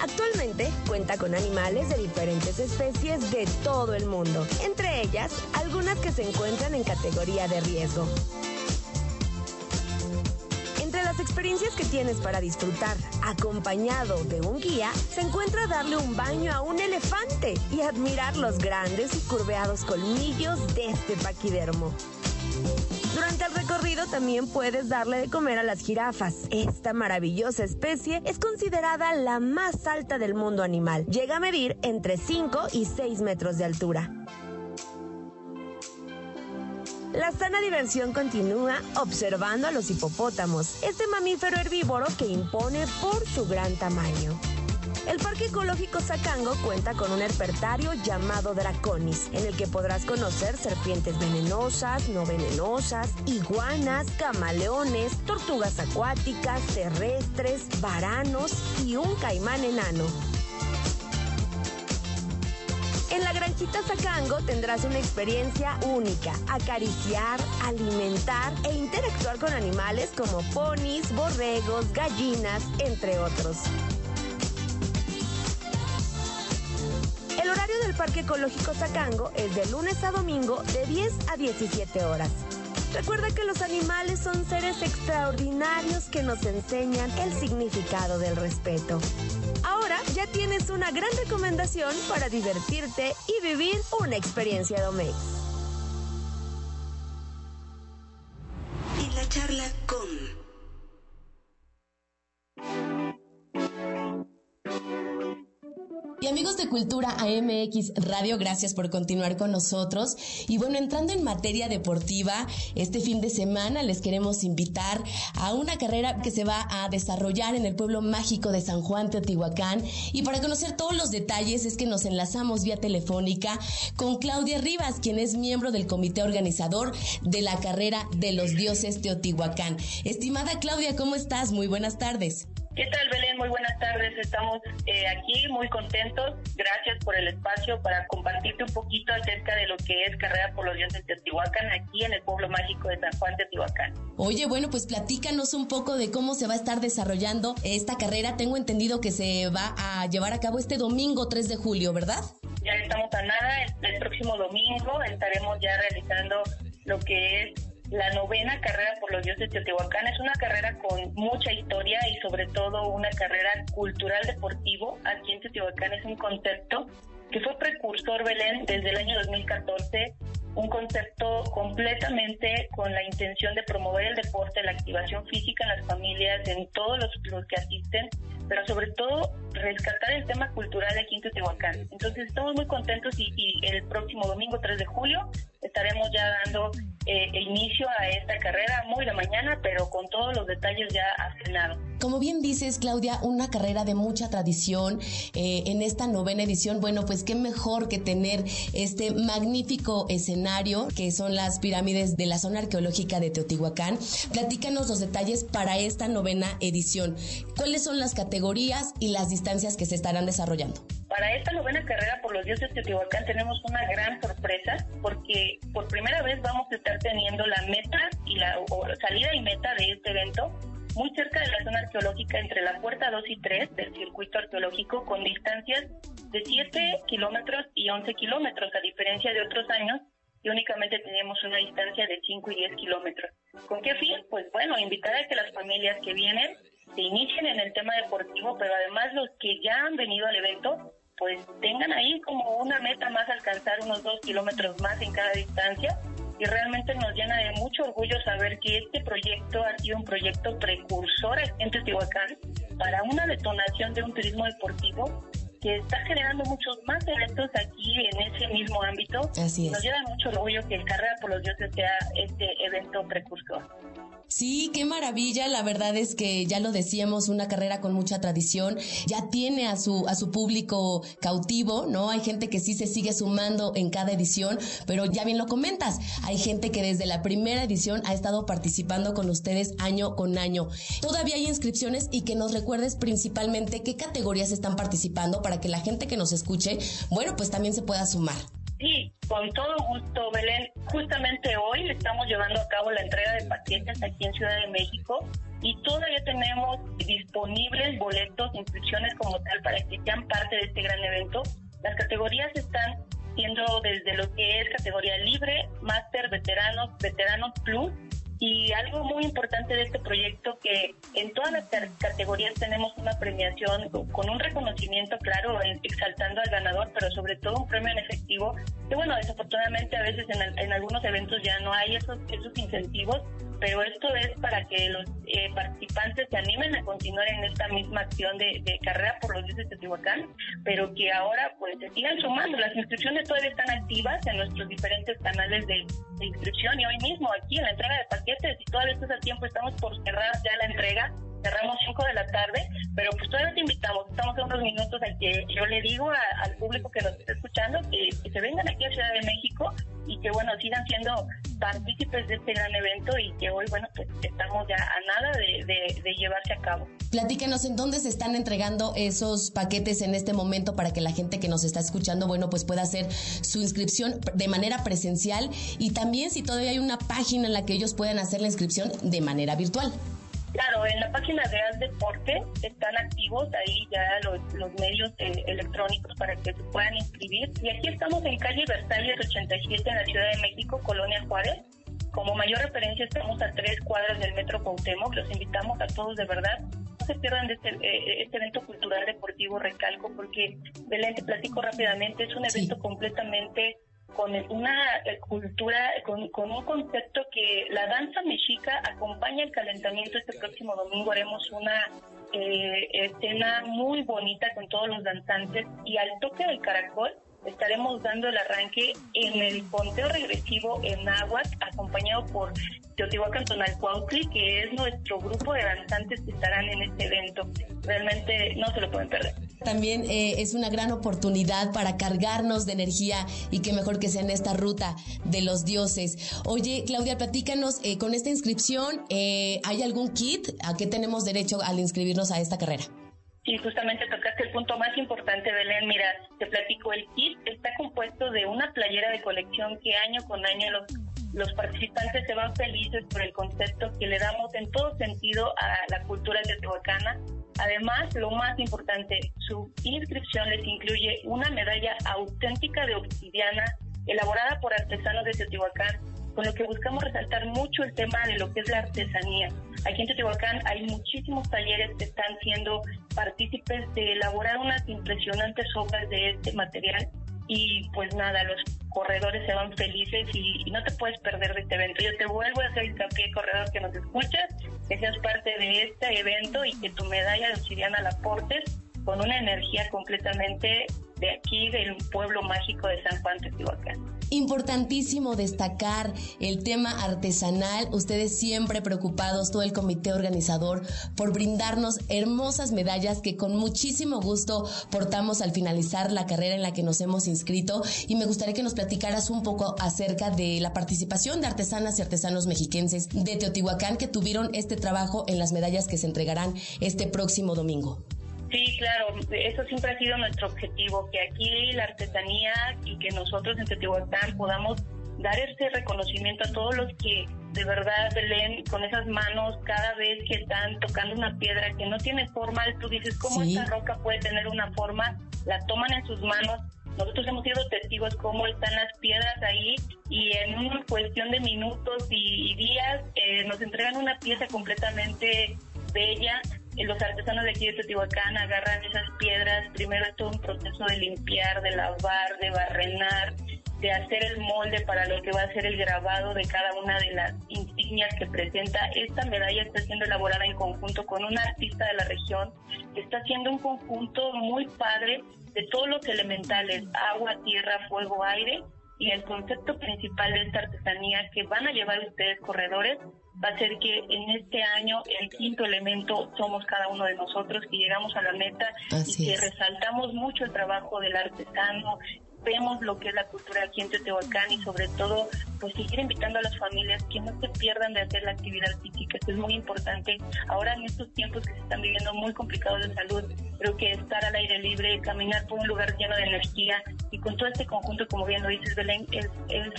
Actualmente cuenta con animales de diferentes especies de todo el mundo, entre ellas algunas que se encuentran en categoría de riesgo. Las experiencias que tienes para disfrutar, acompañado de un guía, se encuentra darle un baño a un elefante y admirar los grandes y curveados colmillos de este paquidermo. Durante el recorrido también puedes darle de comer a las jirafas. Esta maravillosa especie es considerada la más alta del mundo animal. Llega a medir entre 5 y 6 metros de altura. La sana diversión continúa observando a los hipopótamos, este mamífero herbívoro que impone por su gran tamaño. El Parque Ecológico Zacango cuenta con un herpetario llamado Draconis, en el que podrás conocer serpientes venenosas, no venenosas, iguanas, camaleones, tortugas acuáticas, terrestres, varanos y un caimán enano. Granjita Zacango tendrás una experiencia única. Acariciar, alimentar e interactuar con animales como ponis, borregos, gallinas, entre otros. El horario del Parque Ecológico Zacango es de lunes a domingo de 10 a 17 horas. Recuerda que los animales son seres extraordinarios que nos enseñan el significado del respeto. Ahora ya tienes una gran recomendación para divertirte y vivir una experiencia Domex. En la charla con... Y amigos de Cultura AMX Radio, gracias por continuar con nosotros. Y bueno, entrando en materia deportiva, este fin de semana les queremos invitar a una carrera que se va a desarrollar en el pueblo mágico de San Juan Teotihuacán. Y para conocer todos los detalles es que nos enlazamos vía telefónica con Claudia Rivas, quien es miembro del comité organizador de la carrera de los dioses Teotihuacán. Estimada Claudia, ¿cómo estás? Muy buenas tardes. ¿Qué tal, Belén? Muy buenas tardes. Estamos eh, aquí muy contentos. Gracias por el espacio para compartirte un poquito acerca de lo que es Carrera por los Dioses de Teotihuacán, aquí en el pueblo mágico de San Juan de Teotihuacán. Oye, bueno, pues platícanos un poco de cómo se va a estar desarrollando esta carrera. Tengo entendido que se va a llevar a cabo este domingo 3 de julio, ¿verdad? Ya estamos a nada. El, el próximo domingo estaremos ya realizando lo que es la novena carrera por los dioses de Teotihuacán es una carrera con mucha historia y sobre todo una carrera cultural deportivo. Aquí en Teotihuacán es un concepto que fue precursor Belén desde el año 2014, un concepto completamente con la intención de promover el deporte, la activación física en las familias, en todos los, los que asisten, pero sobre todo rescatar el tema cultural aquí en Teotihuacán. Entonces estamos muy contentos y, y el próximo domingo 3 de julio estaremos ya dando eh, inicio a esta carrera muy de mañana, pero con todos los detalles ya afinados. Como bien dices, Claudia, una carrera de mucha tradición eh, en esta novena edición. Bueno, pues qué mejor que tener este magnífico escenario que son las pirámides de la zona arqueológica de Teotihuacán. Platícanos los detalles para esta novena edición. ¿Cuáles son las categorías y las distancias que se estarán desarrollando? Para esta novena carrera por los dioses de Teotihuacán tenemos una gran sorpresa porque por primera vez vamos a estar teniendo la meta y la o salida y meta de este evento muy cerca de la zona arqueológica entre la puerta 2 y 3 del circuito arqueológico con distancias de 7 kilómetros y 11 kilómetros, a diferencia de otros años que únicamente teníamos una distancia de 5 y 10 kilómetros. ¿Con qué fin? Pues bueno, invitar a que las familias que vienen se inicien en el tema deportivo, pero además los que ya han venido al evento, pues tengan ahí como una meta más alcanzar unos 2 kilómetros más en cada distancia y realmente nos llena de mucho orgullo saber que este proyecto ha sido un proyecto precursor en Teotihuacán para una detonación de un turismo deportivo que está generando muchos más eventos aquí en ese mismo ámbito. Así es. Nos llena mucho orgullo que el Carrera por los Dioses sea este evento precursor. Sí, qué maravilla. La verdad es que ya lo decíamos, una carrera con mucha tradición. Ya tiene a su, a su público cautivo, ¿no? Hay gente que sí se sigue sumando en cada edición, pero ya bien lo comentas. Hay gente que desde la primera edición ha estado participando con ustedes año con año. Todavía hay inscripciones y que nos recuerdes principalmente qué categorías están participando para que la gente que nos escuche, bueno, pues también se pueda sumar. Sí, con todo gusto, Belén. Justamente hoy estamos llevando a cabo la entrega de paquetes aquí en Ciudad de México y todavía tenemos disponibles boletos, inscripciones como tal para que sean parte de este gran evento. Las categorías están siendo desde lo que es categoría libre, máster, veteranos, veteranos plus y algo muy importante de este proyecto que en todas las categorías tenemos una premiación con un reconocimiento claro, exaltando al ganador, pero sobre todo un premio en efectivo, que bueno, desafortunadamente a veces en, en algunos eventos ya no hay esos, esos incentivos, pero esto es para que los eh, participantes se animen a continuar en esta misma acción de, de carrera por los dioses de Teotihuacán, pero que ahora pues se sigan sumando. Las inscripciones todavía están activas en nuestros diferentes canales de, de inscripción y hoy mismo aquí en la entrega de paquetes y todavía estás a tiempo, estamos por cerrar ya la entrega. Cerramos 5 de la tarde, pero pues todavía te invitamos, estamos a unos minutos en que yo le digo al público que nos está escuchando que, se vengan aquí a Ciudad de México y que bueno, sigan siendo partícipes de este gran evento y que hoy bueno, pues estamos ya a nada de, de llevarse a cabo. Platíquenos en dónde se están entregando esos paquetes en este momento para que la gente que nos está escuchando, bueno, pues pueda hacer su inscripción de manera presencial y también si todavía hay una página en la que ellos puedan hacer la inscripción de manera virtual. Claro, en la página de Al Deporte están activos ahí ya los, medios eh, electrónicos para que se puedan inscribir. Y aquí estamos en calle Versalles 87 en la Ciudad de México, Colonia Juárez. Como mayor referencia estamos a tres cuadras del Metro Cuauhtémoc. Los invitamos a todos de verdad. No se pierdan de este, eh, este evento cultural deportivo Recalco porque, Belén, te platico rápidamente, es un evento completamente con una eh, cultura, con, con, un concepto que la danza mexica acompaña el calentamiento. Este próximo domingo haremos una eh, escena muy bonita con todos los danzantes y al toque del caracol estaremos dando el arranque en el conteo regresivo en Aguas, acompañado por Teotihuacán Tonalcuautli, que es nuestro grupo de danzantes que estarán en este evento. Realmente no se lo pueden perder. También eh, es una gran oportunidad para cargarnos de energía y que mejor que sea en esta ruta de los dioses. Oye, Claudia, platícanos, eh, con esta inscripción, eh, ¿hay algún kit? ¿A qué tenemos derecho al inscribirnos a esta carrera? Sí, justamente tocaste el punto más importante, Belén. Mira, te platico, el kit está compuesto de una playera de colección que año con año los, los participantes se van felices por el concepto que le damos en todo sentido a la cultura teotihuacana. Además, lo más importante, su inscripción les incluye una medalla auténtica de obsidiana elaborada por artesanos de Teotihuacán con lo que buscamos resaltar mucho el tema de lo que es la artesanía. Aquí en Teotihuacán hay muchísimos talleres que están siendo partícipes de elaborar unas impresionantes obras de este material y pues nada, los corredores se van felices y, no te puedes perder de este evento. Yo te vuelvo a hacer hincapié, corredor que nos escuchas, que seas parte de este evento y que tu medalla de obsidiana la portes con una energía completamente de aquí, del pueblo mágico de San Juan Teotihuacán. Importantísimo destacar el tema artesanal. Ustedes siempre preocupados, todo el comité organizador, por brindarnos hermosas medallas que con muchísimo gusto portamos al finalizar la carrera en la que nos hemos inscrito. Y me gustaría que nos platicaras un poco acerca de la participación de artesanas y artesanos mexiquenses de Teotihuacán que tuvieron este trabajo en las medallas que se entregarán este próximo domingo. Sí, claro, eso siempre ha sido nuestro objetivo, que aquí la artesanía y que nosotros en Teotihuacán podamos dar ese reconocimiento a todos los que de verdad leen con esas manos cada vez que están tocando una piedra que no tiene forma, tú dices, ¿cómo esta roca puede tener una forma? La toman en sus manos. Nosotros hemos sido testigos cómo están las piedras ahí y en una cuestión de minutos y, días eh, nos entregan una pieza completamente bella los artesanos de aquí de Teotihuacán agarran esas piedras, primero es todo un proceso de limpiar, de lavar, de barrenar, de hacer el molde para lo que va a ser el grabado de cada una de las insignias que presenta. Esta medalla está siendo elaborada en conjunto con un artista de la región, está haciendo un conjunto muy padre de todos los elementales, agua, tierra, fuego, aire, y el concepto principal de esta artesanía que van a llevar ustedes corredores va a ser que en este año el quinto elemento somos cada uno de nosotros que llegamos a la meta y que resaltamos mucho el trabajo del artesano, vemos lo que es la cultura aquí en Teotihuacán y sobre todo pues seguir invitando a las familias que no se pierdan de hacer la actividad física, que es muy importante. Ahora en estos tiempos que se están viviendo muy complicados de salud, creo que estar al aire libre, caminar por un lugar lleno de energía y con todo este conjunto, como bien lo dices Belén, es,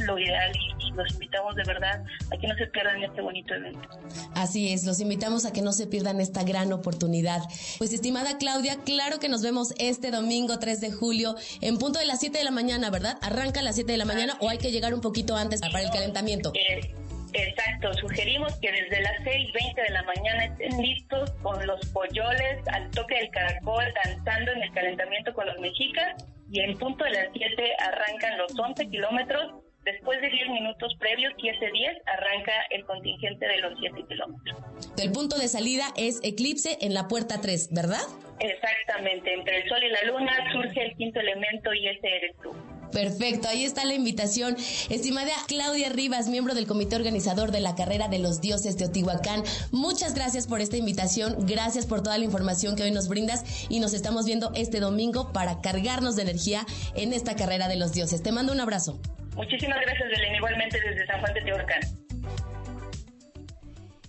lo ideal y, los invitamos de verdad a que no se pierdan este bonito evento. Así es, los invitamos a que no se pierdan esta gran oportunidad. Pues estimada Claudia, claro que nos vemos este domingo 3 de julio en punto de las 7 de la mañana, ¿verdad? ¿Arranca a las 7 de la mañana o hay que llegar un poquito antes para el calentamiento? Eh, exacto, sugerimos que desde las 6.20 de la mañana estén listos con los polloles al toque del caracol, danzando en el calentamiento con los mexicas y en punto de las 7 arrancan los 11 kilómetros Después de 10 minutos previos, 15-10, arranca el contingente de los 7 kilómetros. El punto de salida es Eclipse en la puerta 3, ¿verdad? Exactamente, entre el sol y la luna surge el quinto elemento y ese eres tú. Perfecto, ahí está la invitación. Estimada Claudia Rivas, miembro del comité organizador de la carrera de los dioses de Otihuacán, muchas gracias por esta invitación, gracias por toda la información que hoy nos brindas y nos estamos viendo este domingo para cargarnos de energía en esta carrera de los dioses. Te mando un abrazo. Muchísimas gracias, Belén, igualmente desde San Juan de Tehuacán.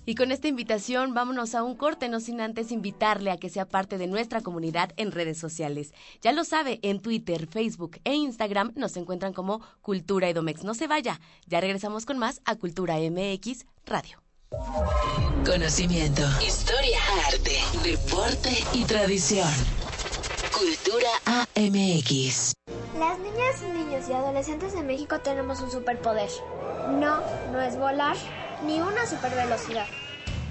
Y con esta invitación vámonos a un corte, no sin antes invitarle a que sea parte de nuestra comunidad en redes sociales. Ya lo sabe, en Twitter, Facebook e Instagram nos encuentran como Cultura Edomex. No se vaya, ya regresamos con más a Cultura MX Radio. Conocimiento, historia, arte, deporte y tradición. Cultura AMX. Las niñas, niños y adolescentes de México tenemos un superpoder. No, no es volar ni una supervelocidad.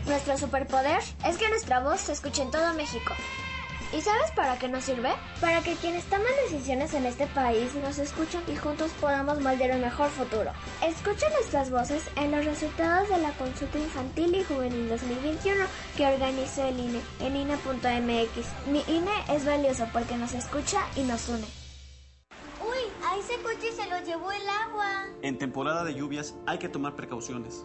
Nuestro superpoder es que nuestra voz se escuche en todo México. ¿Y sabes para qué nos sirve? Para que quienes toman decisiones en este país nos escuchen y juntos podamos moldear un mejor futuro. Escucha nuestras voces en los resultados de la consulta infantil y juvenil 2021 que organizó el INE en INE.mx. Mi INE es valioso porque nos escucha y nos une. Uy, a ese coche se lo llevó el agua. En temporada de lluvias hay que tomar precauciones.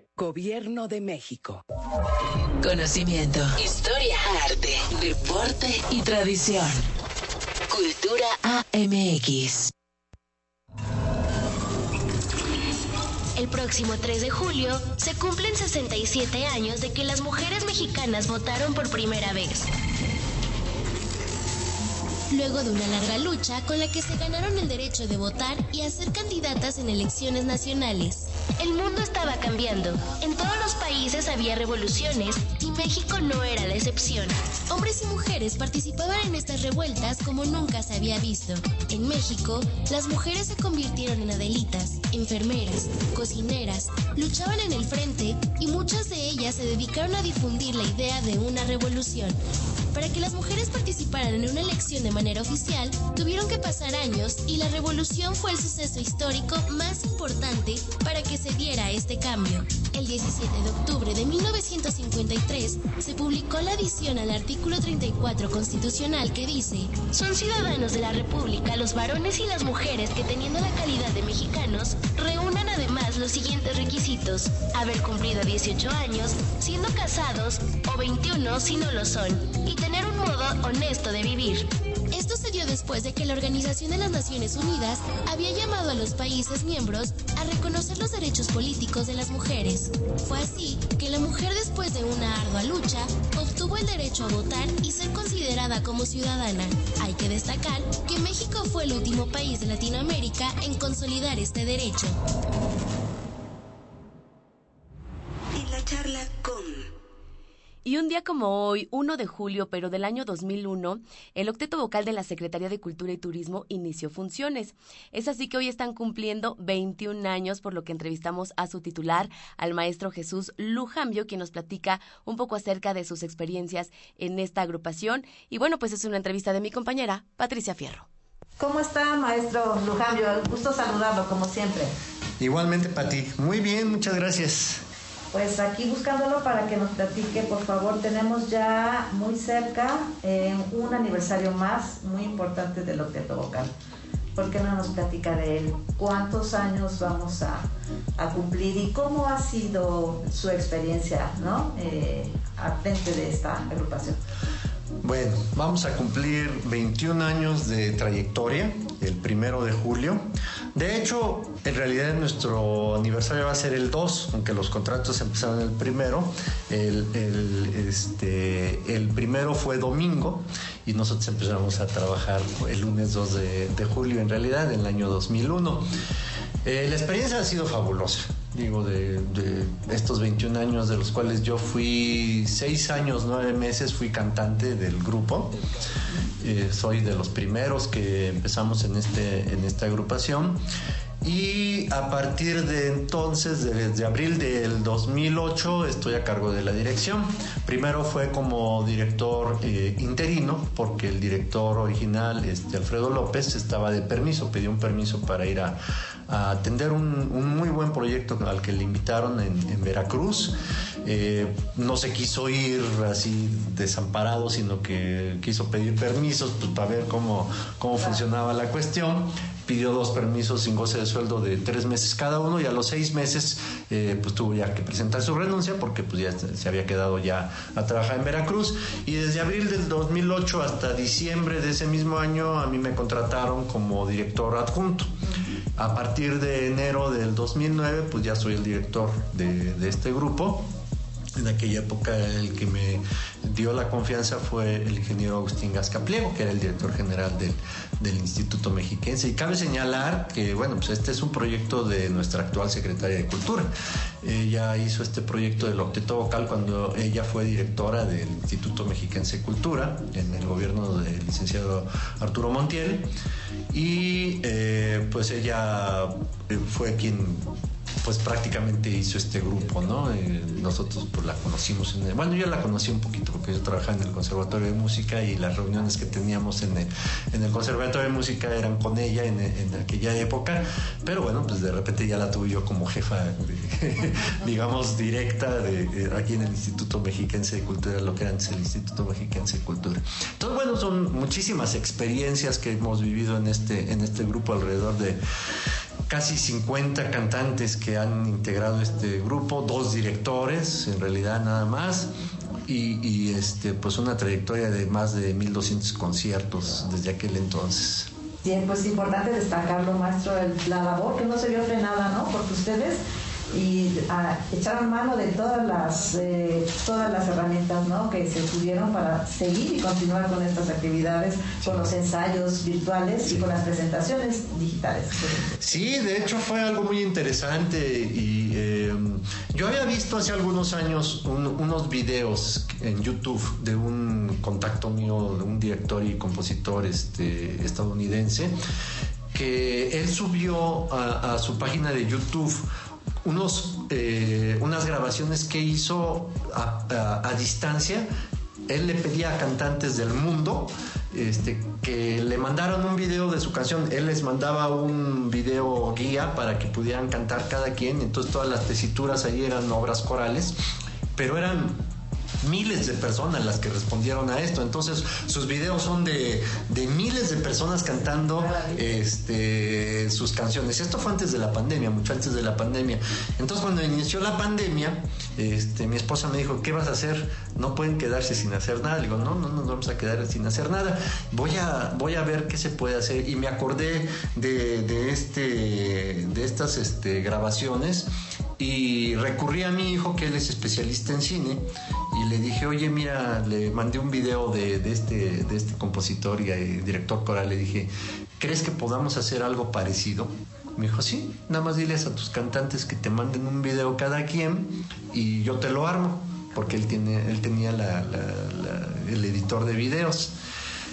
Gobierno de México. Conocimiento, historia, arte, deporte y tradición. Cultura AMX. El próximo 3 de julio se cumplen 67 años de que las mujeres mexicanas votaron por primera vez. Luego de una larga lucha con la que se ganaron el derecho de votar y a ser candidatas en elecciones nacionales. El mundo estaba cambiando. En todos los países había revoluciones y México no era la excepción. Hombres y mujeres participaban en estas revueltas como nunca se había visto. En México, las mujeres se convirtieron en adelitas, enfermeras, cocineras, luchaban en el frente y muchas de ellas se dedicaron a difundir la idea de una revolución. Para que las mujeres participaran en una elección de manera oficial, tuvieron que pasar años y la revolución fue el suceso histórico más importante para que se diera este cambio. El 17 de octubre de 1953 se publicó la adición al artículo 34 constitucional que dice, son ciudadanos de la República los varones y las mujeres que teniendo la calidad de mexicanos además los siguientes requisitos, haber cumplido 18 años, siendo casados o 21 si no lo son, y tener un modo honesto de vivir. Dio después de que la Organización de las Naciones Unidas había llamado a los países miembros a reconocer los derechos políticos de las mujeres. Fue así que la mujer después de una ardua lucha obtuvo el derecho a votar y ser considerada como ciudadana. Hay que destacar que México fue el último país de Latinoamérica en consolidar este derecho. En la charla con Y un día como hoy, 1 de julio, pero del año 2001, el octeto vocal de la Secretaría de Cultura y Turismo inició funciones. Es así que hoy están cumpliendo 21 años, por lo que entrevistamos a su titular, al maestro Jesús Lujambio, quien nos platica un poco acerca de sus experiencias en esta agrupación. Y bueno, pues es una entrevista de mi compañera, Patricia Fierro. ¿Cómo está, maestro Lujambio? Gusto saludarlo, como siempre. Igualmente, Pati. Muy bien, muchas gracias. Pues aquí buscándolo para que nos platique, por favor, tenemos ya muy cerca eh, un aniversario más muy importante del octeto vocal. ¿por qué no nos platica de él? ¿Cuántos años vamos a, a cumplir y cómo ha sido su experiencia ¿no? Eh, frente de esta agrupación? Bueno, vamos a cumplir 21 años de trayectoria el primero de julio. De hecho, en realidad nuestro aniversario va a ser el 2, aunque los contratos empezaron el primero. Este, el primero fue domingo y nosotros empezamos a trabajar el lunes 2 de, de julio, en realidad, en el año 2001. Eh, la experiencia ha sido fabulosa digo, de, de, estos 21 años, de los cuales yo fui 6 años, 9 meses, fui cantante del grupo. Eh, soy de los primeros que empezamos en, este, en esta agrupación. Y a partir de entonces, desde abril del 2008, estoy a cargo de la dirección. Primero fue como director eh, interino, porque el director original, este, Alfredo López, estaba de permiso, pidió un permiso para ir a, a atender un, un, muy buen proyecto al que le invitaron en, en Veracruz. Eh, no se quiso ir así desamparado, sino que quiso pedir permisos pues, para ver cómo, cómo funcionaba la cuestión pidió dos permisos sin goce de sueldo de tres meses cada uno y a los seis meses eh, pues tuvo ya que presentar su renuncia porque pues ya se había quedado ya a trabajar en Veracruz y desde abril del 2008 hasta diciembre de ese mismo año a mí me contrataron como director adjunto. A partir de enero del 2009 pues ya soy el director de, de este grupo en aquella época el que me dio la confianza fue el ingeniero Agustín Gascapliego, que era el director general del, Instituto Mexiquense. Y cabe señalar que, bueno, pues este es un proyecto de nuestra actual secretaria de Cultura. Ella hizo este proyecto del octeto vocal cuando ella fue directora del Instituto Mexiquense de Cultura en el gobierno del licenciado Arturo Montiel. Y eh, pues ella fue quien pues prácticamente hizo este grupo, ¿no? Eh, nosotros pues la conocimos, en el, bueno, yo la conocí un poquito porque yo trabajaba en el Conservatorio de Música y las reuniones que teníamos en el, Conservatorio de Música eran con ella en, aquella época, pero bueno, pues de repente ya la tuve yo como jefa, digamos, directa de, aquí en el Instituto Mexiquense de Cultura, lo que era antes el Instituto Mexiquense de Cultura. Entonces, bueno, son muchísimas experiencias que hemos vivido en este, en este grupo alrededor de casi 50 cantantes que han integrado este grupo, dos directores, en realidad nada más, y, y este, pues una trayectoria de más de 1.200 conciertos desde aquel entonces. Bien, pues importante destacarlo, maestro, la labor que no se vio frenada, ¿no? Porque ustedes y a, echaron mano de todas las eh, todas las herramientas ¿no? que se pudieron para seguir y continuar con estas actividades, con los ensayos virtuales sí. y con las presentaciones digitales. Sí, de hecho fue algo muy interesante y eh, yo había visto hace algunos años un, unos videos en YouTube de un contacto mío, de un director y compositor este, estadounidense, que él subió a, a su página de YouTube unos, eh, unas grabaciones que hizo a, distancia. Él le pedía a cantantes del mundo este, que le mandaron un video de su canción. Él les mandaba un video guía para que pudieran cantar cada quien. Entonces todas las tesituras ahí eran obras corales, pero eran miles de personas las que respondieron a esto. Entonces, sus videos son de, de miles de personas cantando este, sus canciones. Esto fue antes de la pandemia, mucho antes de la pandemia. Entonces, cuando inició la pandemia, este, mi esposa me dijo, ¿qué vas a hacer? No pueden quedarse sin hacer nada. Le digo, no, no nos vamos a quedar sin hacer nada. Voy a, voy a ver qué se puede hacer. Y me acordé de, de, este, de estas este, grabaciones y recurrí a mi hijo, que él es especialista en cine, y le dije, oye, mira, le mandé un video de, este, de este compositor y director coral, le dije, ¿crees que podamos hacer algo parecido? Me dijo, sí, nada más diles a tus cantantes que te manden un video cada quien y yo te lo armo, porque él, tiene, él tenía el editor de videos.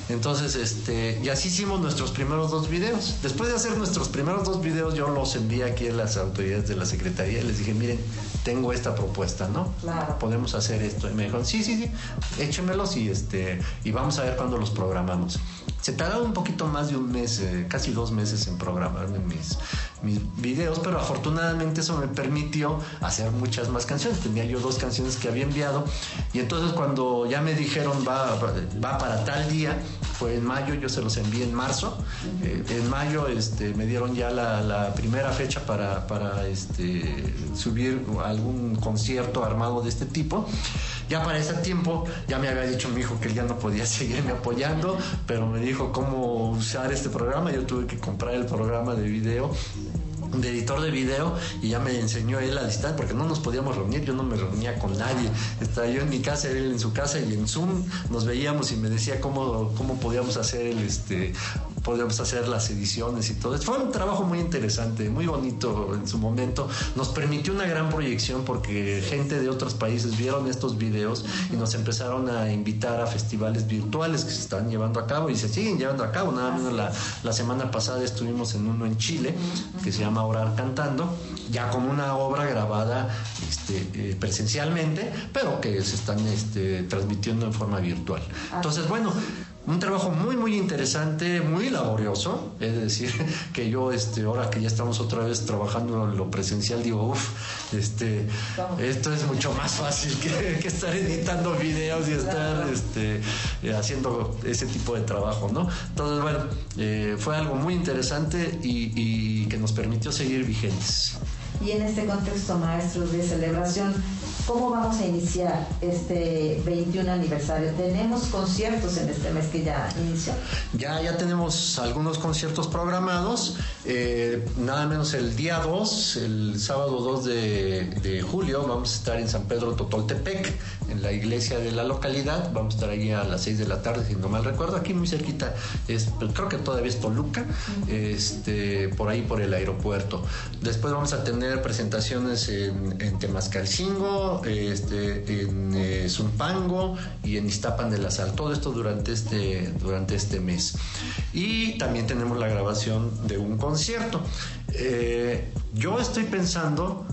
Entonces, este, y así hicimos nuestros primeros dos videos. Después de hacer nuestros primeros dos videos, yo los envié aquí a las autoridades de la Secretaría y les dije, miren, tengo esta propuesta, ¿no? Claro. Podemos hacer esto. Y me dijeron, sí, sí, sí, échemelos y, este, y vamos a ver cuándo los programamos. Se tardaba un poquito más de un mes, eh, casi dos meses en programarme mis, videos, pero afortunadamente eso me permitió hacer muchas más canciones. Tenía yo dos canciones que había enviado y entonces cuando ya me dijeron va para tal día, fue en mayo, yo se los envié en marzo. Eh, en mayo este, me dieron ya la, la primera fecha para, para este, subir algún concierto armado de este tipo. Ya para ese tiempo ya me había dicho mi hijo que él ya no podía seguirme apoyando, pero me dijo cómo usar este programa. Yo tuve que comprar el programa de video de editor de video y ya me enseñó él a distancia porque no nos podíamos reunir, yo no me reunía con nadie, estaba yo en mi casa, él en su casa y en Zoom nos veíamos y me decía cómo, cómo podíamos hacer el este podíamos hacer las ediciones y todo. Fue un trabajo muy interesante, muy bonito en su momento. Nos permitió una gran proyección porque gente de otros países vieron estos videos y nos empezaron a invitar a festivales virtuales que se están llevando a cabo y se siguen llevando a cabo. Nada menos la, la semana pasada estuvimos en uno en Chile que se llama Orar Cantando, ya con una obra grabada este, eh, presencialmente, pero que se están este, transmitiendo en forma virtual. Entonces, bueno, un trabajo muy muy interesante, muy laborioso, es decir, que yo este ahora que ya estamos otra vez trabajando en lo presencial digo, uff, este esto es mucho más fácil que, que estar editando videos y estar este eh, haciendo ese tipo de trabajo, ¿no? Entonces, bueno, eh, fue algo muy interesante y, y que nos permitió seguir vigentes. Y en este contexto, maestro, de celebración, ¿cómo vamos a iniciar este 21 aniversario? Tenemos conciertos en este mes que ya inició. Ya, ya tenemos algunos conciertos programados, eh, nada menos el día 2, el sábado 2 de, de, julio, vamos a estar en San Pedro Totoltepec, en la iglesia de la localidad, vamos a estar allí a las 6 de la tarde, si no mal recuerdo, aquí muy cerquita, es, pues, creo que todavía es Toluca, este, por ahí por el aeropuerto. Después vamos a tener presentaciones en, en Temascalcingo, este, en eh, Zumpango y en Iztapan de la Sal. Todo esto durante este, durante este mes. Y también tenemos la grabación de un concierto. Eh, yo estoy pensando,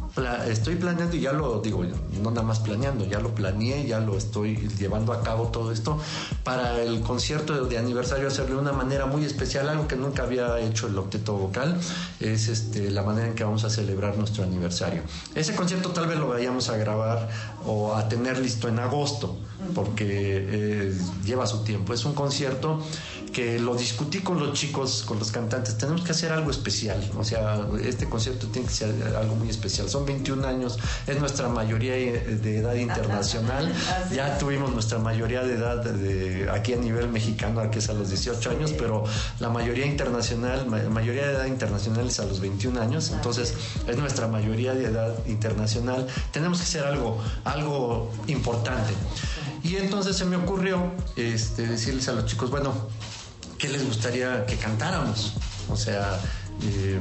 estoy planeando y ya lo digo, no nada más planeando, ya lo planeé, ya lo estoy llevando a cabo todo esto para el concierto de aniversario hacerle de una manera muy especial, algo que nunca había hecho el octeto vocal, es este, la manera en que vamos a celebrar nuestro aniversario. Ese concierto tal vez lo vayamos a grabar o a tener listo en agosto, porque eh, lleva su tiempo. Es un concierto que lo discutí con los chicos, con los cantantes, tenemos que hacer algo especial, o sea, este concierto tiene que ser algo muy especial. Son 21 años, es nuestra mayoría de edad internacional, ya tuvimos nuestra mayoría de edad de, aquí a nivel mexicano, que es a los 18 años, pero la mayoría internacional, mayoría de edad internacional es a los 21 años, entonces es nuestra mayoría de edad internacional. Tenemos que hacer algo, algo importante. Y entonces se me ocurrió este, decirles a los chicos, bueno, ¿qué les gustaría que cantáramos? O sea, eh,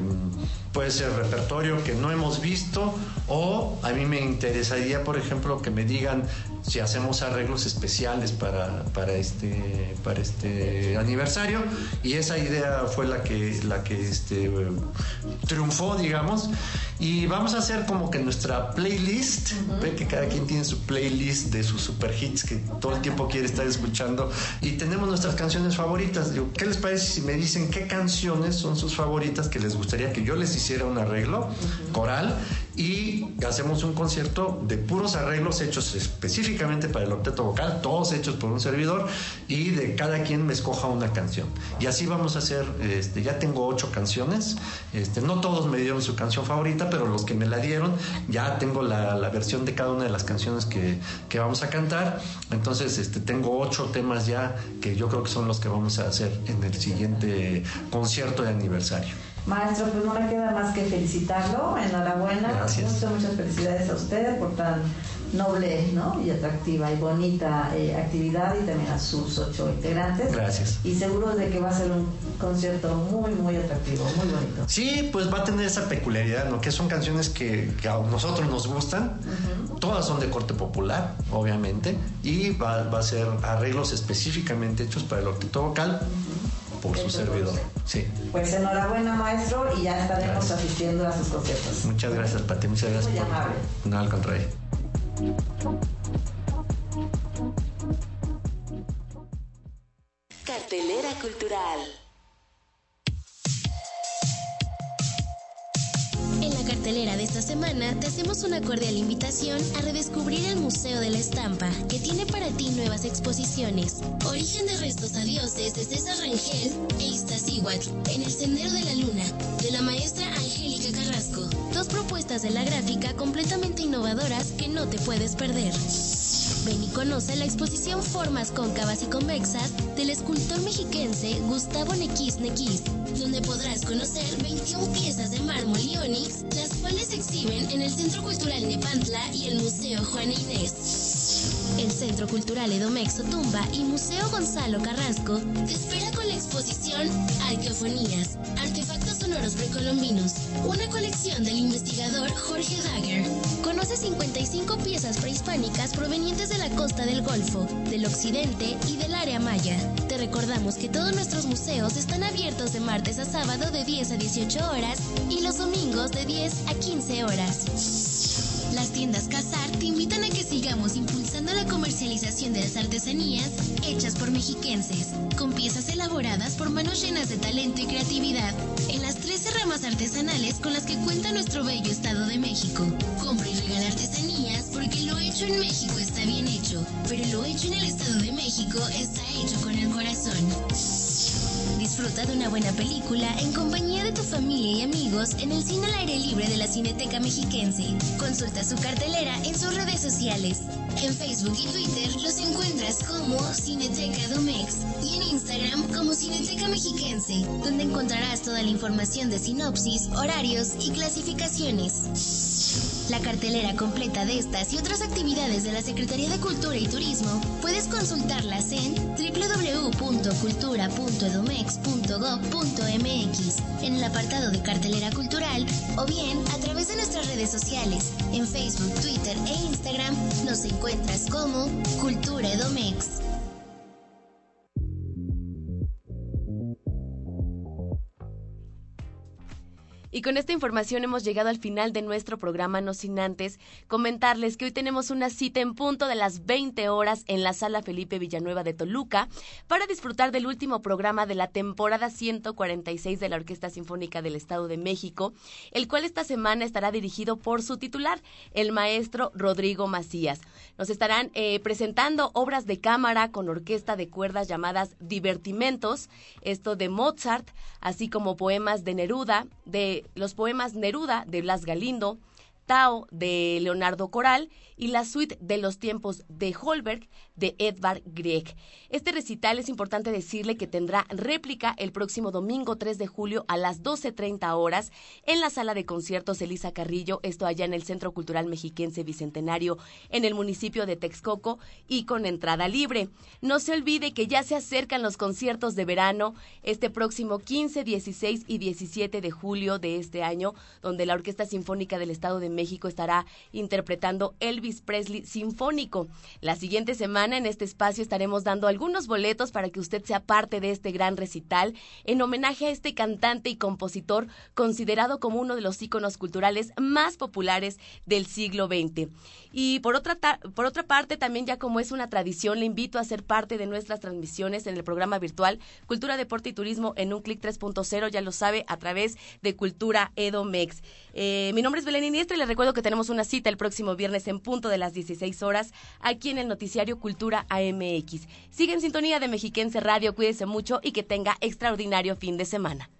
puede ser repertorio que no hemos visto o a mí me interesaría, por ejemplo, que me digan si hacemos arreglos especiales para, para, este, para este aniversario y esa idea fue la que, la que este, triunfó, digamos, y vamos a hacer como que nuestra playlist, uh -huh. ve que cada quien tiene su playlist de sus super hits que todo el tiempo quiere estar escuchando y tenemos nuestras canciones favoritas. Digo, ¿qué les parece si me dicen qué canciones son sus favoritas que les gustaría que yo les hiciera un arreglo uh -huh. coral y hacemos un concierto de puros arreglos hechos específicamente para el octeto vocal, todos hechos por un servidor y de cada quien me escoja una canción. Y así vamos a hacer, este, ya tengo ocho canciones, este, no todos me dieron su canción favorita, pero los que me la dieron, ya tengo la, versión de cada una de las canciones que, que vamos a cantar. Entonces este, tengo ocho temas ya que yo creo que son los que vamos a hacer en el siguiente concierto de aniversario. Maestro, pues no me queda más que felicitarlo, enhorabuena, Gracias. muchas, muchas felicidades a usted por tan noble ¿no? y atractiva y bonita eh, actividad y también a sus ocho integrantes. Gracias. Y seguro de que va a ser un concierto muy, muy atractivo, muy bonito. Sí, pues va a tener esa peculiaridad, ¿no? Que son canciones que, que a nosotros nos gustan, uh -huh. todas son de corte popular, obviamente, y va, va, a ser arreglos específicamente hechos para el octeto vocal. Uh -huh por su servidor. Sí. Pues enhorabuena, maestro, y ya estaremos gracias. asistiendo a sus conciertos. Muchas gracias, Pati. Muchas gracias. Muy por... amable. No, al contrario. Cartelera cultural. De esta semana, te hacemos una cordial invitación a redescubrir el Museo de la Estampa, que tiene para ti nuevas exposiciones. Origen de restos a dioses de César Rangel e Iztaccíhuatl, en el Sendero de la Luna, de la maestra Angélica Carrasco. Dos propuestas de la gráfica completamente innovadoras que no te puedes perder. Ven y conoce la exposición Formas Cóncavas y Convexas del escultor mexiquense Gustavo Nequis Nequis, donde podrás conocer 21 piezas de mármol y onix, las cuales se exhiben en el Centro Cultural Nepantla y el Museo Juana Inés. El Centro Cultural Edomex Tumba y Museo Gonzalo Carrasco te espera con la exposición Arqueofonías, Artefactos Sonoros Precolombinos, una colección del investigador Jorge Dagger. Conoce 55 piezas prehispánicas provenientes de la costa del Golfo, del Occidente y del área maya. Te recordamos que todos nuestros museos están abiertos de martes a sábado de 10 a 18 horas y los domingos de 10 a 15 horas. Las tiendas Casar te invitan a que sigamos impulsando la comercialización de las artesanías hechas por mexiquenses, con piezas elaboradas por manos llenas de talento y creatividad, en las 13 ramas artesanales con las que cuenta nuestro bello Estado de México. Compra y regala artesanías porque lo hecho en México está bien hecho, pero lo hecho en el Estado de México está hecho con el corazón. Disfruta de una buena película en compañía de tu familia y amigos en el cine al aire libre de la Cineteca Mexiquense. Consulta su cartelera en sus redes sociales. En Facebook y Twitter los encuentras como Cineteca Domex y en Instagram como Cineteca Mexiquense, donde encontrarás toda la información de sinopsis, horarios y clasificaciones. La cartelera completa de estas y otras actividades de la Secretaría de Cultura y Turismo puedes consultarlas en www.cultura.edomex.gov.mx en el apartado de cartelera cultural o bien a través de nuestras redes sociales. En Facebook, Twitter e Instagram nos encuentras como Cultura Edomex. Y con esta información hemos llegado al final de nuestro programa, no sin antes comentarles que hoy tenemos una cita en punto de las 20 horas en la sala Felipe Villanueva de Toluca para disfrutar del último programa de la temporada 146 de la Orquesta Sinfónica del Estado de México, el cual esta semana estará dirigido por su titular, el maestro Rodrigo Macías. Nos estarán eh, presentando obras de cámara con orquesta de cuerdas llamadas Divertimentos, esto de Mozart, así como poemas de Neruda, de los poemas Neruda de Blas Galindo, Tao de Leonardo Coral y la suite de los tiempos de Holberg de Edvard Grieg. Este recital es importante decirle que tendrá réplica el próximo domingo 3 de julio a las 12.30 horas en la sala de conciertos Elisa Carrillo, esto allá en el Centro Cultural Mexiquense Bicentenario en el municipio de Texcoco y con entrada libre. No se olvide que ya se acercan los conciertos de verano este próximo 15, 16 y 17 de julio de este año, donde la Orquesta Sinfónica del Estado de México estará interpretando Elvis Presley Sinfónico. La siguiente semana en este espacio estaremos dando algunos boletos para que usted sea parte de este gran recital en homenaje a este cantante y compositor considerado como uno de los íconos culturales más populares del siglo XX. Y por otra, por otra parte, también ya como es una tradición, le invito a ser parte de nuestras transmisiones en el programa virtual Cultura, Deporte y Turismo en un clic 3.0, ya lo sabe, a través de Cultura Edomex. Eh, mi nombre es Belén Iniestra y recuerdo que tenemos una cita el próximo viernes en punto de las 16 horas aquí en el noticiario Cultura AMX. Sigue en sintonía de Mexiquense Radio, cuídese mucho y que tenga extraordinario fin de semana.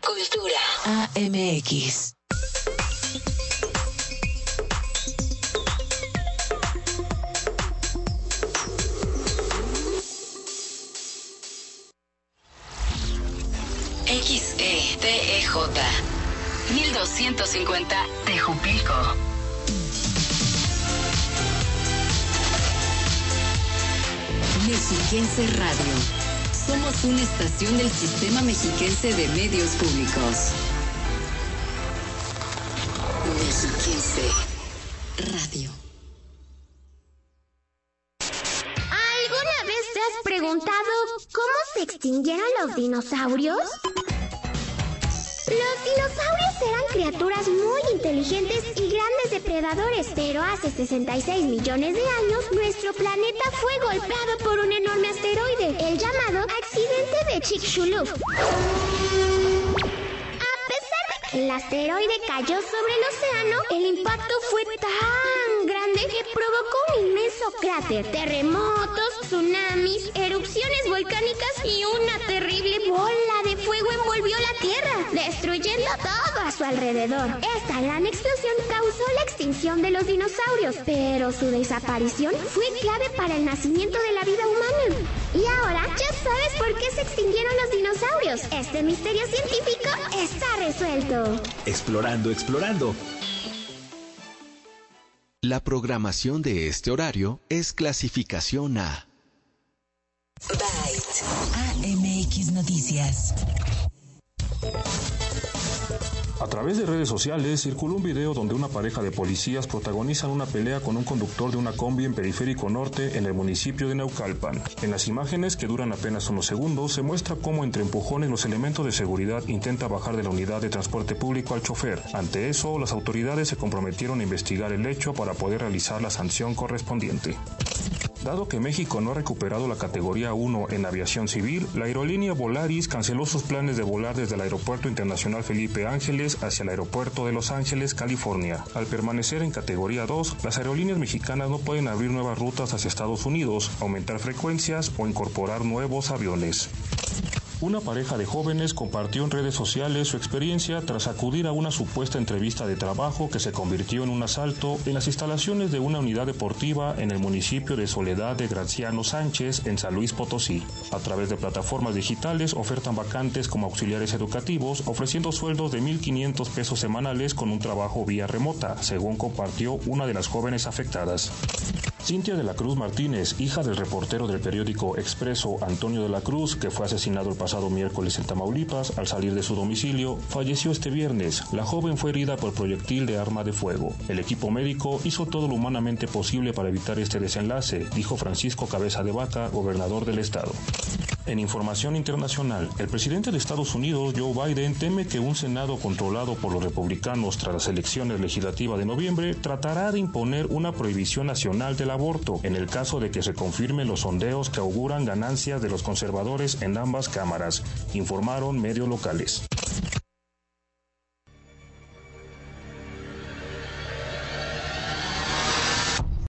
Cultura AMX. XETEJ 1250 Tejupilco. Mexiquense Radio. Somos una estación del Sistema Mexiquense de Medios Públicos. Mexiquense Radio. ¿Alguna vez te has preguntado cómo se extinguieron los dinosaurios? Los dinosaurios eran criaturas muy inteligentes y grandes depredadores. Pero hace 66 millones de años, nuestro planeta fue golpeado por un enorme asteroide, el llamado accidente de Chicxulub. A pesar de que el asteroide cayó sobre el océano, el impacto fue tan provocó un inmenso cráter, terremotos, tsunamis, erupciones volcánicas y una terrible bola de fuego envolvió la Tierra, destruyendo todo a su alrededor. Esta gran explosión causó la extinción de los dinosaurios, pero su desaparición fue clave para el nacimiento de la vida humana. Y ahora ya sabes por qué se extinguieron los dinosaurios. Este misterio científico está resuelto. Explorando, explorando. La programación de este horario es clasificación A. Byte. AMX Noticias. A través de redes sociales circuló un video donde una pareja de policías protagonizan una pelea con un conductor de una combi en Periférico Norte en el municipio de Naucalpan. En las imágenes, que duran apenas unos segundos, se muestra cómo entre empujones los elementos de seguridad intenta bajar de la unidad de transporte público al chofer. Ante eso, las autoridades se comprometieron a investigar el hecho para poder realizar la sanción correspondiente. Dado que México no ha recuperado la categoría 1 en aviación civil, la aerolínea Volaris canceló sus planes de volar desde el Aeropuerto Internacional Felipe Ángeles hacia el Aeropuerto de Los Ángeles, California. Al permanecer en categoría 2, las aerolíneas mexicanas no pueden abrir nuevas rutas hacia Estados Unidos, aumentar frecuencias o incorporar nuevos aviones. Una pareja de jóvenes compartió en redes sociales su experiencia tras acudir a una supuesta entrevista de trabajo que se convirtió en un asalto en las instalaciones de una unidad deportiva en el municipio de Soledad de Graciano Sánchez en San Luis Potosí. A través de plataformas digitales ofertan vacantes como auxiliares educativos ofreciendo sueldos de 1.500 pesos semanales con un trabajo vía remota, según compartió una de las jóvenes afectadas. Cintia de la Cruz Martínez, hija del reportero del periódico Expreso Antonio de la Cruz, que fue asesinado el pasado miércoles en Tamaulipas al salir de su domicilio, falleció este viernes. La joven fue herida por proyectil de arma de fuego. El equipo médico hizo todo lo humanamente posible para evitar este desenlace, dijo Francisco Cabeza de Vaca, gobernador del estado. En información internacional, el presidente de Estados Unidos, Joe Biden, teme que un Senado controlado por los republicanos tras las elecciones legislativas de noviembre tratará de imponer una prohibición nacional del aborto en el caso de que se confirmen los sondeos que auguran ganancias de los conservadores en ambas cámaras, informaron medios locales.